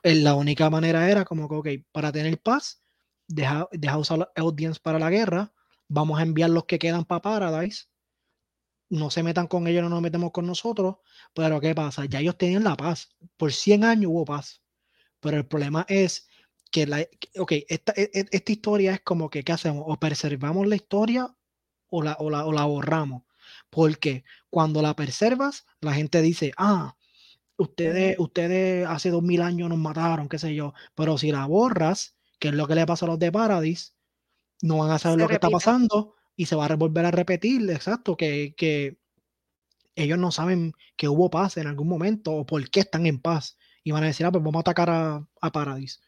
la única manera era como que, ok, para tener paz, deja, deja usar audience para la guerra, vamos a enviar los que quedan para Paradise no se metan con ellos, no nos metemos con nosotros, pero ¿qué pasa? Ya ellos tenían la paz. Por 100 años hubo paz. Pero el problema es que, la, ok, esta, e, e, esta, historia es como que, ¿qué hacemos? O preservamos la historia o la, o la, borramos. Porque cuando la preservas, la gente dice, ah, ustedes, ustedes hace dos mil años nos mataron, qué sé yo. Pero si la borras, que es lo que le pasa a los de Paradis, no van a saber lo que está pasando y se va a volver a repetir, exacto, que, que ellos no saben que hubo paz en algún momento o por qué están en paz. Y van a decir, ah, pues vamos a atacar a, a Paradise.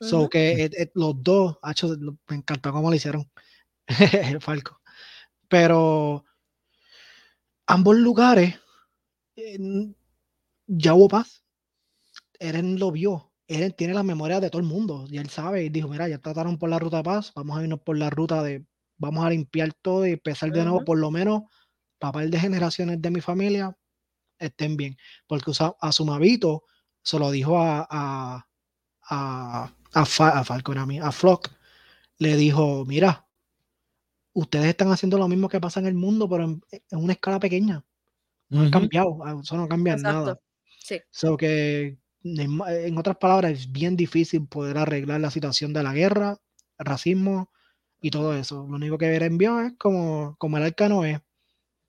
So que eh, eh, los dos, hecho, me encantó cómo lo hicieron el Falco. Pero ambos lugares ya hubo paz. Eren lo vio. Eren tiene la memoria de todo el mundo. Y él sabe y dijo, mira, ya trataron por la ruta de paz, vamos a irnos por la ruta de vamos a limpiar todo y empezar de nuevo, por lo menos par de generaciones de mi familia estén bien. Porque a Sumavito se lo dijo a, a, a, a, Fa- a Falcon, a mí, a Flock, le dijo, mira, ustedes están haciendo lo mismo que pasa en el mundo, pero en, en una escala pequeña. No han cambiado, eso no cambia nada. Sí. So que, en otras palabras, es bien difícil poder arreglar la situación de la guerra, el racismo y todo eso. Lo único que Eren vio es como, como el arca Noé.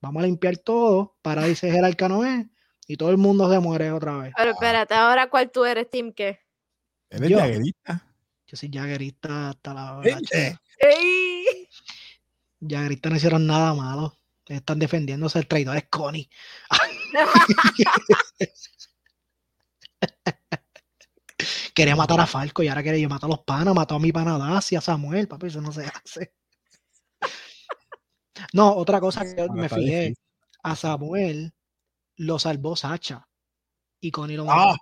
Vamos a limpiar todo, para dice el arca Noé, y todo el mundo se muere otra vez. Pero espérate, ahora cuál tú eres, Team qué? Eres Yo. jaguerista. Yo soy jaggerista hasta la, chingada. ¡Ey! Jaggeristas no hicieron nada malo. Están defendiéndose, el traidor es Connie. Quería matar a Falco y ahora quiere yo matar a los panas, mató a mi pana Dacia, a Samuel, papi, eso no se hace. No, otra cosa que me fijé, difícil. a Samuel lo salvó Sacha y Connie lo mató. Ah,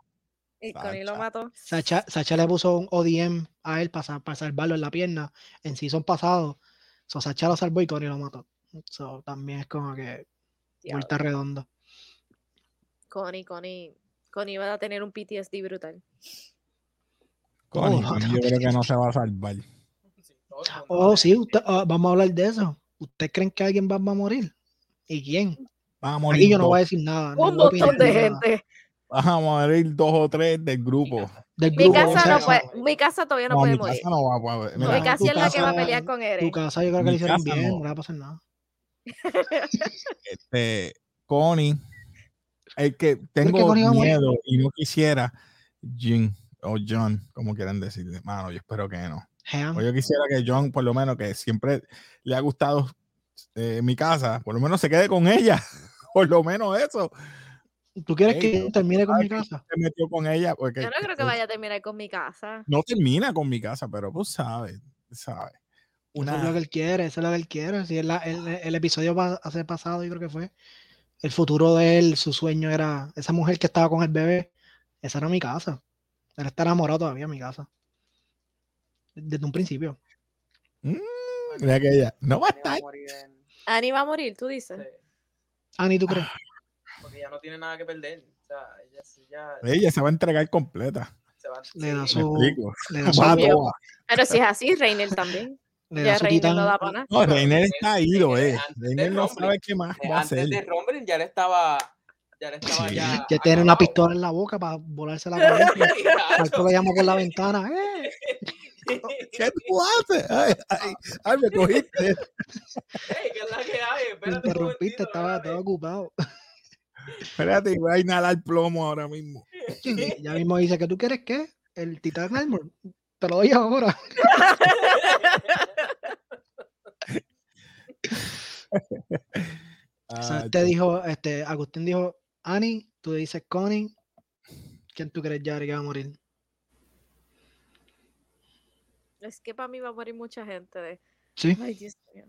Y Connie lo mató. Sacha, Sacha le puso un ODM a él para, para salvarlo en la pierna en season pasado. So, Sacha lo salvó y Connie lo mató. So, también es como que Diablo. vuelta redonda. Connie, Connie. Connie va a tener un PTSD brutal. Connie, Oh, Connie, yo creo que no se va a salvar. Oh, va sí, usted- ah, vamos a hablar de eso. ¿Ustedes creen que alguien va, va a morir? ¿Y quién? Van a morir Aquí yo no voy a decir nada. Un montón de nada. gente. Van a morir dos o tres del Mi grupo. casa. Del Mi grupo, casa, o no puede, mi casa todavía no, No, puede mi morir. casa no va a poder. No, Mira, mi casa tu es la que va a casa- pelear con Tu Eren. casa yo creo que Mi le hicieron casa bien, no. no va a pasar nada. este, Connie, el que que tengo va morir? miedo y no quisiera, Jin o John, como quieran decirle, mano, yo espero que no. O yo quisiera que John, por lo menos, que siempre le ha gustado eh, mi casa, por lo menos se quede con ella. Por lo menos eso. ¿Tú quieres Ey, que yo- termine con mi casa? Se metió con ella porque Yo no creo que vaya a terminar con mi casa. no termina con mi casa, pero tú sabes, sabes. Eso es lo Una, que él quiere, eso es lo que él quiere. Si el, el, el episodio hace pasado, yo creo que fue, el futuro de él, su sueño era esa mujer que estaba con el bebé, esa era mi casa. Él está enamorado todavía de mi casa. Desde un principio. mira que ella no va a Annie va a estar. Annie va a morir, tú dices. sí, Ani, ¿tú crees? Porque ya no tiene nada que perder. O sea, ella, se- ya Ella se va a entregar completa. se va. Le da Me su-. Le da su, Va a. Pero si es así, Reiner también. le Ya Reiner no da para nada. No, Reiner está ido, eh. Reiner no sabe qué más va a hacer. Antes de Rumble ya le estaba. Ya le estaba Sí. ya. Ya tiene una pistola en la boca para volarse la cabeza. Falco lo llama por la ventana. ¡Eh! ¿Qué tú haces? Ay, ay, ay, me cogiste. Ey, ¿qué es la que hay? Me Espérate un interrumpiste, estaba, estaba ocupado. Espérate, voy a inhalar plomo ahora mismo. Ya mismo dice que tú quieres qué? El Titan Armor. Te lo doy ahora. O sea, Ay, te dijo, este, Agustín dijo, Ani, tú dices Connie. ¿Quién tú crees, Yari, que va a morir? Es que para mí va a morir mucha gente. De... Sí. Ay, Dios mío.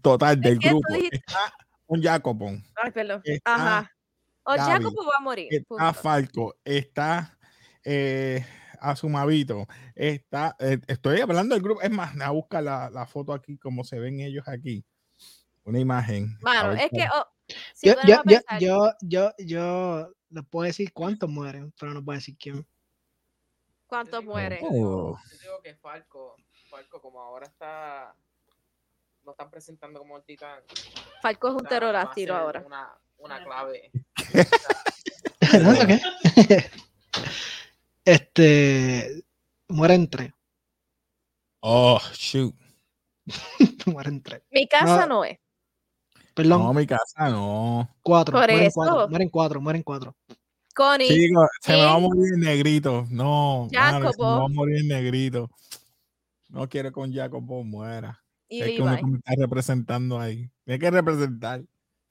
Total, del grupo. dijiste- Está un Jacobon, Ay, perdón. Está Ajá. O Gaby, Jacopo va a morir. está punto. Falco, está eh, Azumabito, está. eh, estoy hablando del grupo. Es más, a buscar la, la foto aquí, como se ven ellos aquí. Una imagen. ver es cómo- que oh, si Yo, yo, yo, yo, yo, yo les puedo decir cuántos mueren, pero no puedo decir quién. ¿cuántos mueren? Yo digo, Oh. yo digo que Falco, Falco, como ahora está. Lo están presentando como el titán. Falco es un pterodáctilo ahora. Una, una clave. ¿No? ¿Qué? este, mueren tres. Oh, shoot. mueren tres. Mi casa No. no es. Perdón, No, mi casa no. cuatro. Por mueren eso. cuatro. Mueren cuatro, mueren cuatro. Connie, se me va a morir el negrito. No, mano, se me Jacobo. va a morir el negrito. No quiero que con Jacobo muera. Y uno Levi. que me está representando ahí. Tiene que representar.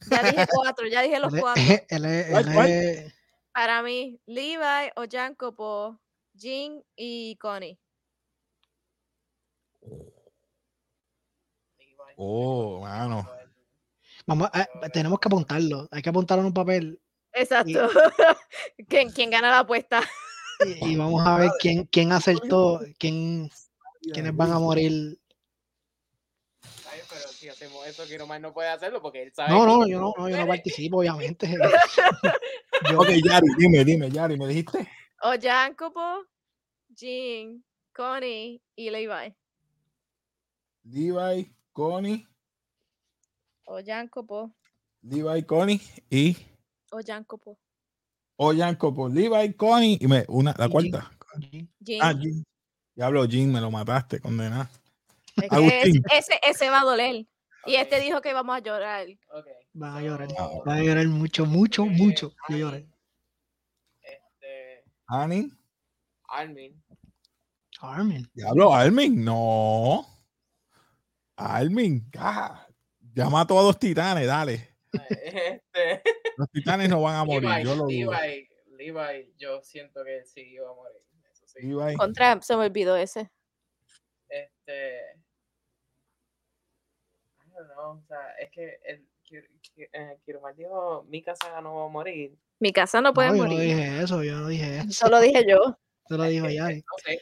Ya dije cuatro, ya dije los cuatro. Para mí, Levi o Jacopo, Jean y Connie. Oh, mano. Vamos, a- tenemos que apuntarlo. Hay que apuntarlo en un papel Exacto. ¿Quién, quién gana la apuesta? y, y vamos a ver quién, quién acertó, quién, quiénes van a morir. Hacemos eso, que nomás no puede hacerlo porque él sabe. No, no, que- yo no, no, yo no participo, obviamente. Yo- Ok, Yari, dime, dime, Yari, ¿me dijiste? O Jacopo, Jean, Connie y Levi. Levi, Connie, O Jacopo, Levi, Connie y o Jacopo. Oyanko por Levi, Connie y me, una, la cuarta. Jean. Ah, Jim. Diablo, Jim, me lo mataste, condenado. Es que ese, ese va a doler. Y este dijo que íbamos a llorar. ok. Van a llorar. So, Van a llorar mucho, mucho, eh, mucho. Armin, lloré. Este, Annie. Armin. Armin. Diablo, Armin, no. Armin, ah, llama a todos los titanes, dale. Este, Los titanes no van a morir, Levi, yo lo digo. Levi, Levi, yo siento que sí iba a morir. Eso sí. Contra, se me olvidó ese. Este. I don't know, o sea, es que el eh, Kirumal dijo: Mi casa no va a morir. Mi casa no puede No, yo no morir. dije eso, yo no dije eso. Eso lo dije yo. Eso lo dijo Yari. No sé,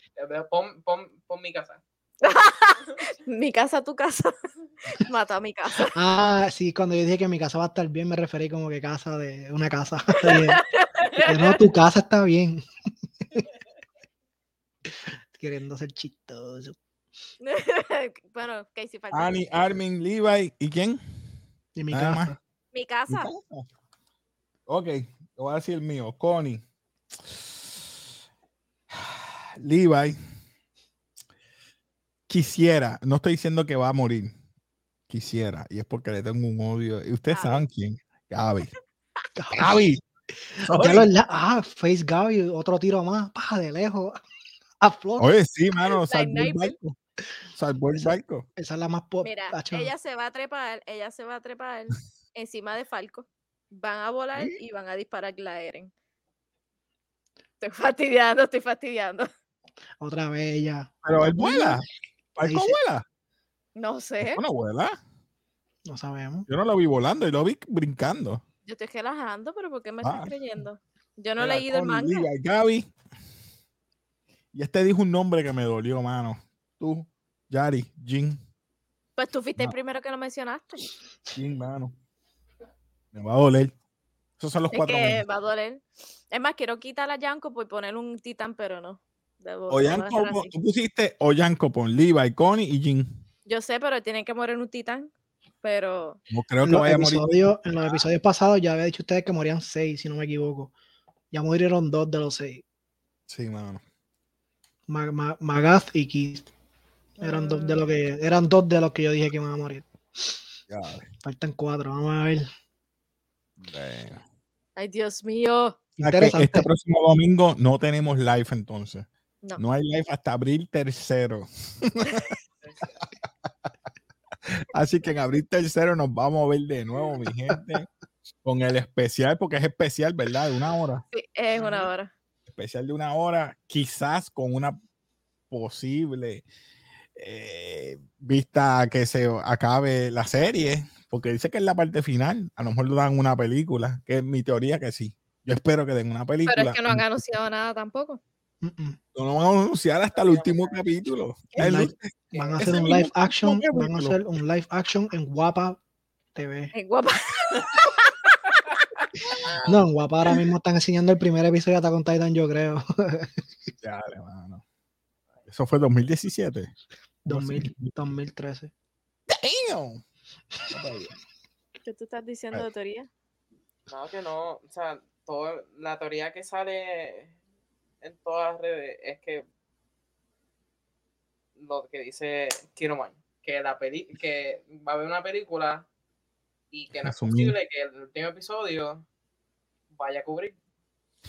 pon, pon, pon mi casa. Mi casa, tu casa. Mata a mi casa. Ah, sí, cuando yo dije que mi casa va a estar bien, me referí como que casa de una casa. Que no, tu casa está bien. Queriendo ser chistoso. bueno, Casey falta. Annie, Armin, Levi y quién? Y mi Nada casa. Mi Mi casa. casa. Ok, te voy a decir el mío. Connie. Levi. Quisiera, no estoy diciendo que va a morir. Quisiera, y es porque le tengo un odio. Y ustedes Gaby. saben quién. Gaby. Gaby. Ah, Face Gaby, otro tiro más, paja de lejos. A flor. Oye, sí, mano, salvó el barco. Salvó el barco. Esa es la más pop. Mira, ella se va a trepar, ella se va a trepar encima de Falco. Van a volar y van a disparar la Eren. Estoy fastidiando, estoy fastidiando. Otra vez ella. Pero él vuela. Ahí ¿Barco se- vuela? No sé, No vuela. No sabemos. Yo no lo vi volando y lo vi brincando. yo estoy relajando, pero ¿por qué me Ah. estás creyendo? Yo no he leído el manga. Gaby. Y este dijo un nombre que me dolió, mano. Tú, Yari, Jin. Pues tú fuiste el No. primero que lo mencionaste. Jin, mano. Me va a doler. Esos son los Es cuatro que míos. va a doler. Es más, quiero quitar a Yanko por poner un titán, pero no. Debo- hacer así. tú pusiste Oyanko con Levi, Connie y Jin. Yo sé, pero tiene que morir un titán. Pero No creo que vaya a morir. en los episodios pasados ya había dicho ustedes que morían seis, si no me equivoco. Ya murieron dos de los seis. Sí, mano. Ma- Ma- Magath y Keith. Eran dos de los que eran dos de los que yo dije que iban a morir. Ya, Faltan cuatro, vamos a ver. bueno. Ay, Dios mío. Este próximo domingo no tenemos live entonces. No. No hay live hasta abril tercero. Así que en abril tercero nos vamos a ver de nuevo, mi gente, con el especial, porque es especial, ¿verdad? De una hora. Sí, es una hora. Especial de una hora, quizás con una posible eh, vista que se acabe la serie, porque dice que es la parte final. A lo mejor lo dan una película, que es mi teoría que sí. Yo espero que den una película. Pero es que no han anunciado nada tampoco. Mm, mm. No lo van a anunciar hasta el último capítulo. El El- live- Van a hacer un live action, van a hacer un live action en Guapa TV. Es guapa. No, en Guapa ahora mismo están enseñando el primer episodio de Attack on Titan, yo creo. Dale, mano. Eso fue 2017. 2000, 2013. Damn. ¿Qué tú estás diciendo de teoría? No, que no. O sea, todo, la teoría que sale en todas las redes es que lo que dice Kiroman, que la peli que va a haber una película y que no es posible que el último episodio vaya a cubrir.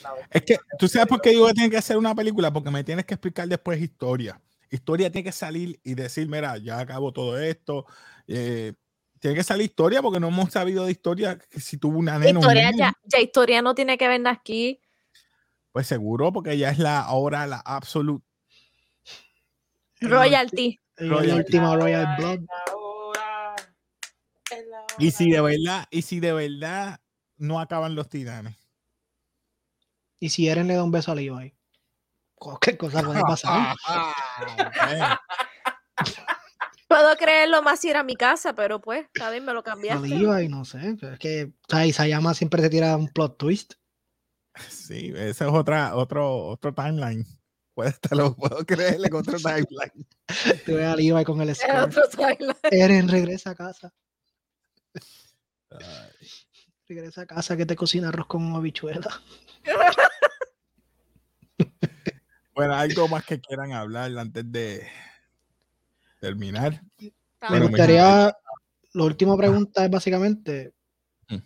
la Es que, ¿tú sabes por qué yo tengo que hacer una película? Porque me tienes que explicar después historia. Historia tiene que salir y decir, mira, ya acabo todo esto. eh, tiene que salir historia porque no hemos sabido de historia que si tuvo una nena un Historia ya, ya historia no tiene que ver aquí. Pues seguro, porque ya es la ahora la absolute. Royalty. Y la Royal- Blood. Y si de verdad, y si de verdad no acaban los titanes. Y si Eren le da un beso a Levi. Cualquier cosa puede pasar. Puedo creerlo más si era mi casa, pero pues, está bien, me lo A cambiaste. Levi, no sé. pero es que Isayama siempre se tira un plot twist. Sí, ese es otra, otro, otro timeline. Puede te lo puedo creerle con otro timeline. Te ve a Levi con el timeline. Eren, regresa a casa. Ay, Regresa a casa que te cocina arroz con habichuela. Bueno, algo más que quieran hablar antes de terminar. Me Bueno, me gustaría, la última pregunta es básicamente, Mm.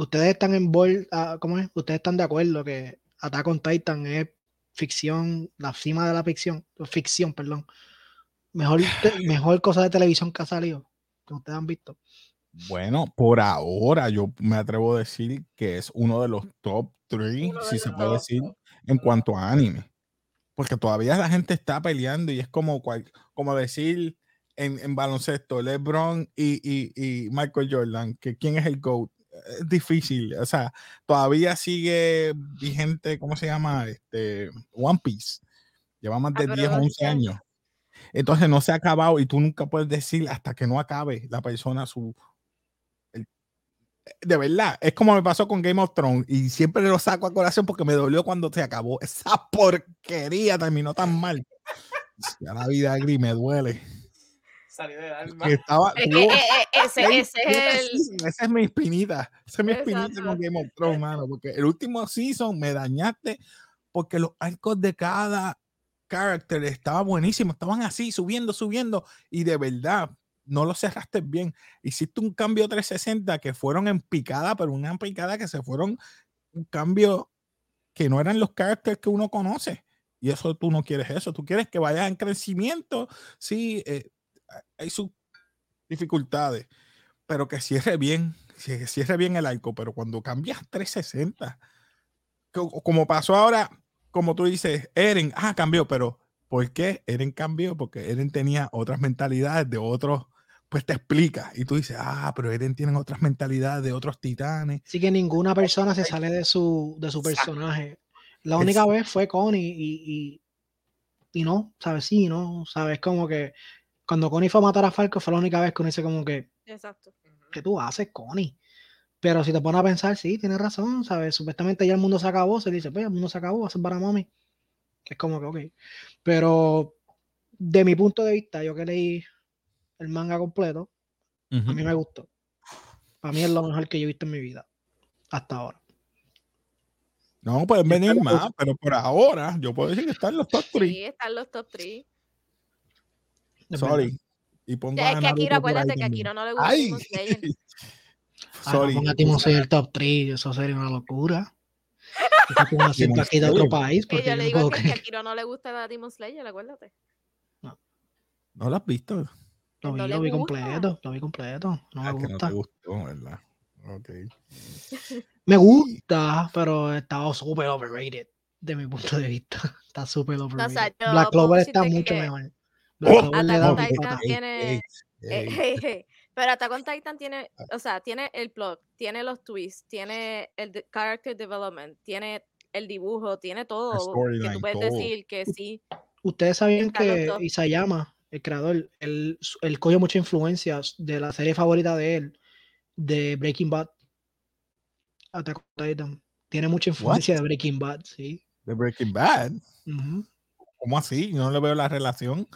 ¿ustedes están en bol, ah, ¿cómo es? ¿Ustedes están de acuerdo que Attack on Titan es ficción, la cima de la ficción, ficción, perdón? Mejor, te- mejor cosa de televisión que ha salido, que ustedes han visto. Bueno, por ahora yo me atrevo a decir que es uno de los top 3, Uno de si se puede top. decir, en cuanto a anime. Porque todavía la gente está peleando y es como, cual- como decir en, en baloncesto, LeBron y, y- y Michael Jordan, que quién es el GOAT. Es difícil, o sea, todavía sigue vigente, ¿cómo se llama? Este, One Piece. Lleva más Ah, de pero 10 o es 11 que- años. Entonces no se ha acabado y tú nunca puedes decir hasta que no acabe la persona su... de verdad, es como me pasó con Game of Thrones y siempre lo saco a corazón porque me dolió cuando se acabó. Esa porquería terminó tan mal. Ya la vida gris me duele. Salió del alma. Que estaba, eh, eh, ese, es el. esa es mi espinita. Esa es mi espinita con Game of Thrones, mano. Porque el último season me dañaste porque los arcos de cada character estaban buenísimos. Estaban así, subiendo, subiendo. Y de verdad, no lo cerraste bien. Hiciste un cambio 360 que fueron en picada, pero una picada que se fueron un cambio que no eran los characters que uno conoce. Y eso tú no quieres eso. Tú quieres que vaya en crecimiento. Sí, eh, hay sus dificultades, pero que cierre bien, que cierre bien el arco. Pero cuando cambias 360, co- como pasó ahora, como tú dices, Eren, ah, cambió, pero ¿por qué Eren cambió? Porque Eren tenía otras mentalidades de otros, pues te explica. Y tú dices, ah, pero Eren tiene otras mentalidades de otros titanes. Así que ninguna persona se sale de su, de su personaje. La única vez fue Connie y, y, y no, ¿sabes? Sí, no, ¿sabes? Como que cuando Connie fue a matar a Falco fue la única vez que uno dice como que, Exacto. ¿qué tú haces, Connie? Pero si te pones a pensar, sí, tienes razón, ¿sabes? Supuestamente ya el mundo se acabó, se dice, pues el mundo se acabó, va a ser para mami. Es como que, ok. Pero de mi punto de vista, yo que leí el manga completo, a mí me gustó. Para mí es lo mejor que yo he visto en mi vida, hasta ahora. No, pueden venir más, pero por ahora yo puedo decir que están los top 3. Sí, están los top 3. Es Sorry. Y pongo Es a que Akira, ahí acuérdate que a. Akira no le gusta Ay. Ah, Sorry. no ponga el top 3, eso sería una locura. Un aquí de otro país, Que porque yo yo le no digo puedo que, que a. Akira no le gusta a Demon Slayer, acuérdate. ¿No lo has visto? Lo vi, no lo vi gusta. completo, lo vi completo. No me Ah, que no gusta. te gustó, ¿verdad? Ok. Me gusta, pero estaba súper overrated, de mi punto de vista. Está súper overrated. sea, yo Black Clover está mucho que mejor. Oh, Attack on Titan tiene- hey, hey. Pero Attack on Titan tiene, o sea, tiene el plot, tiene los twists, tiene el de- character development, tiene el dibujo, tiene todo que tú puedes todo. decir que sí. Ustedes sabían que. Isayama, el creador, él, él cogió muchas influencias de la serie favorita de él, de Breaking Bad. Attack on Titan. Tiene mucha influencia de Breaking Bad, sí. De Breaking Bad. ¿Cómo así? Yo no le veo la relación.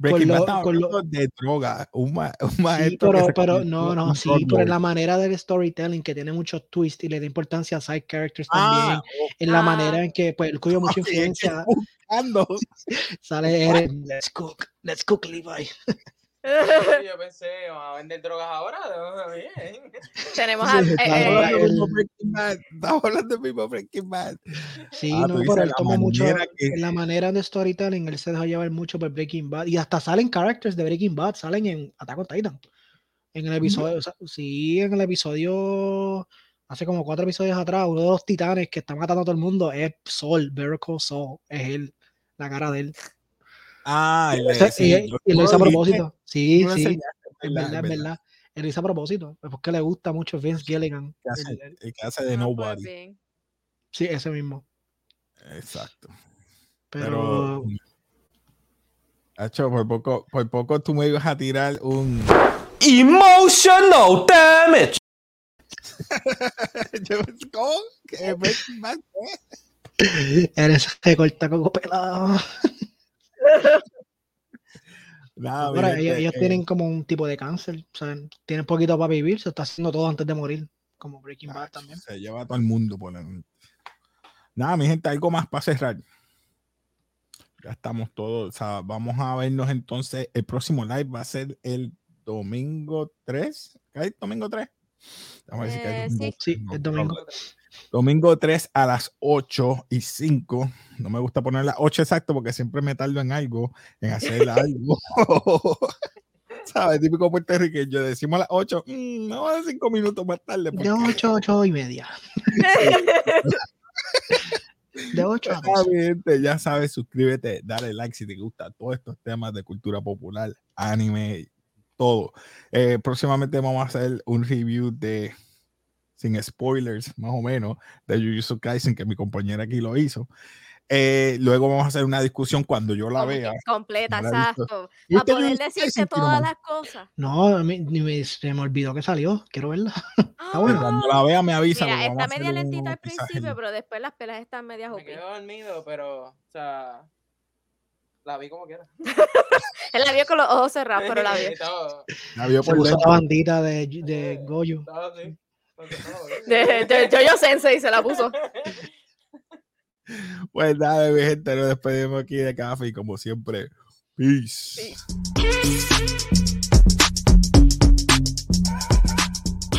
Con Breaking Bad lo- con de droga. Un, ma- un Sí, maestro. que pero, pero no, no, sí, pero en la manera del storytelling que tiene muchos twists y le da importancia a side characters también, Ah, en la Ah. manera en que pues él cogió mucha influencia, sale Eren, let's cook, let's cook Levi. Yo pensé, ¿van a vender drogas ahora? Bien. Tenemos a, sí, eh, claro, eh, Estamos hablando el- mismo Breaking Bad. Estamos hablando del mismo Breaking Bad. Sí, Ah, no, pero él la tomó mucho, que- en la manera de storytelling, él se dejó llevar mucho por Breaking Bad, y hasta salen characters de Breaking Bad, salen en Attack on Titan. En el episodio, o sea, sí, en el episodio, hace como cuatro episodios atrás, uno de los titanes que está matando a todo el mundo es Sol, Better Call Saul, es él, la cara de él. Ah, y, lo- hizo a propósito. Sí, sí, enseñaste, es verdad, es verdad. Él hizo a propósito, es porque le gusta mucho Vince Gilligan. Que hace- el- el- el que hace de no, pues, Nobody. sí, ese mismo. Exacto. Pero, Pero. Hacho, por poco, por poco tú me ibas a tirar un. Emotional damage. Yo, ¿Cómo? ¿Qué? Eres recorta coco pelado. Nada, Ahora, gente, ellos, ellos eh, tienen como un tipo de cáncer, o sea, tienen poquito para vivir, se está haciendo todo antes de morir, como Breaking Bad también. Se lleva a todo el mundo por el... Nada, mi gente, algo más para cerrar. Ya estamos todos. O sea, vamos a vernos entonces. El próximo live va a ser el domingo 3. ¿Qué hay? ¿Domingo 3? Vamos a decir que hay Eh, domingo sí. Sí, es domingo. Domingo 3 a las 8 y 5. No me gusta poner las 8 exacto porque siempre me tardo en algo, en hacer algo. ¿Sabes? Típico puertorriqueño. Decimos a las 8, mm, no, a 5 minutos más tarde. De porque- 8 a 8 y media. De 8 a Ah, 12. mi gente, ya sabes, suscríbete, dale like si te gusta todos estos temas de cultura popular, anime, todo. Eh, próximamente vamos a hacer un review de, sin spoilers, más o menos, de Jujutsu Kaisen, que mi compañera aquí lo hizo. Eh, luego vamos a hacer una discusión cuando yo la Como vea. completa, exacto. ¿Viste Para poder decirte Kaisen, todas las cosas. No, a mí ni me, se me olvidó que salió. Quiero verla. Ah, bueno. Cuando la vea me avisa. Mira, a está media lentita al pisaje. principio, pero después las pelas están medias Me OP. quedé dormido, pero, o sea, la vi como quiera. Él la vio con los ojos cerrados, pero la vio. La vio Se por puso la bandita de, de Goyo. estaba así. De, de Jojo Sensei se la puso. Pues nada, mi gente, nos despedimos aquí de café y como siempre, peace. Peace.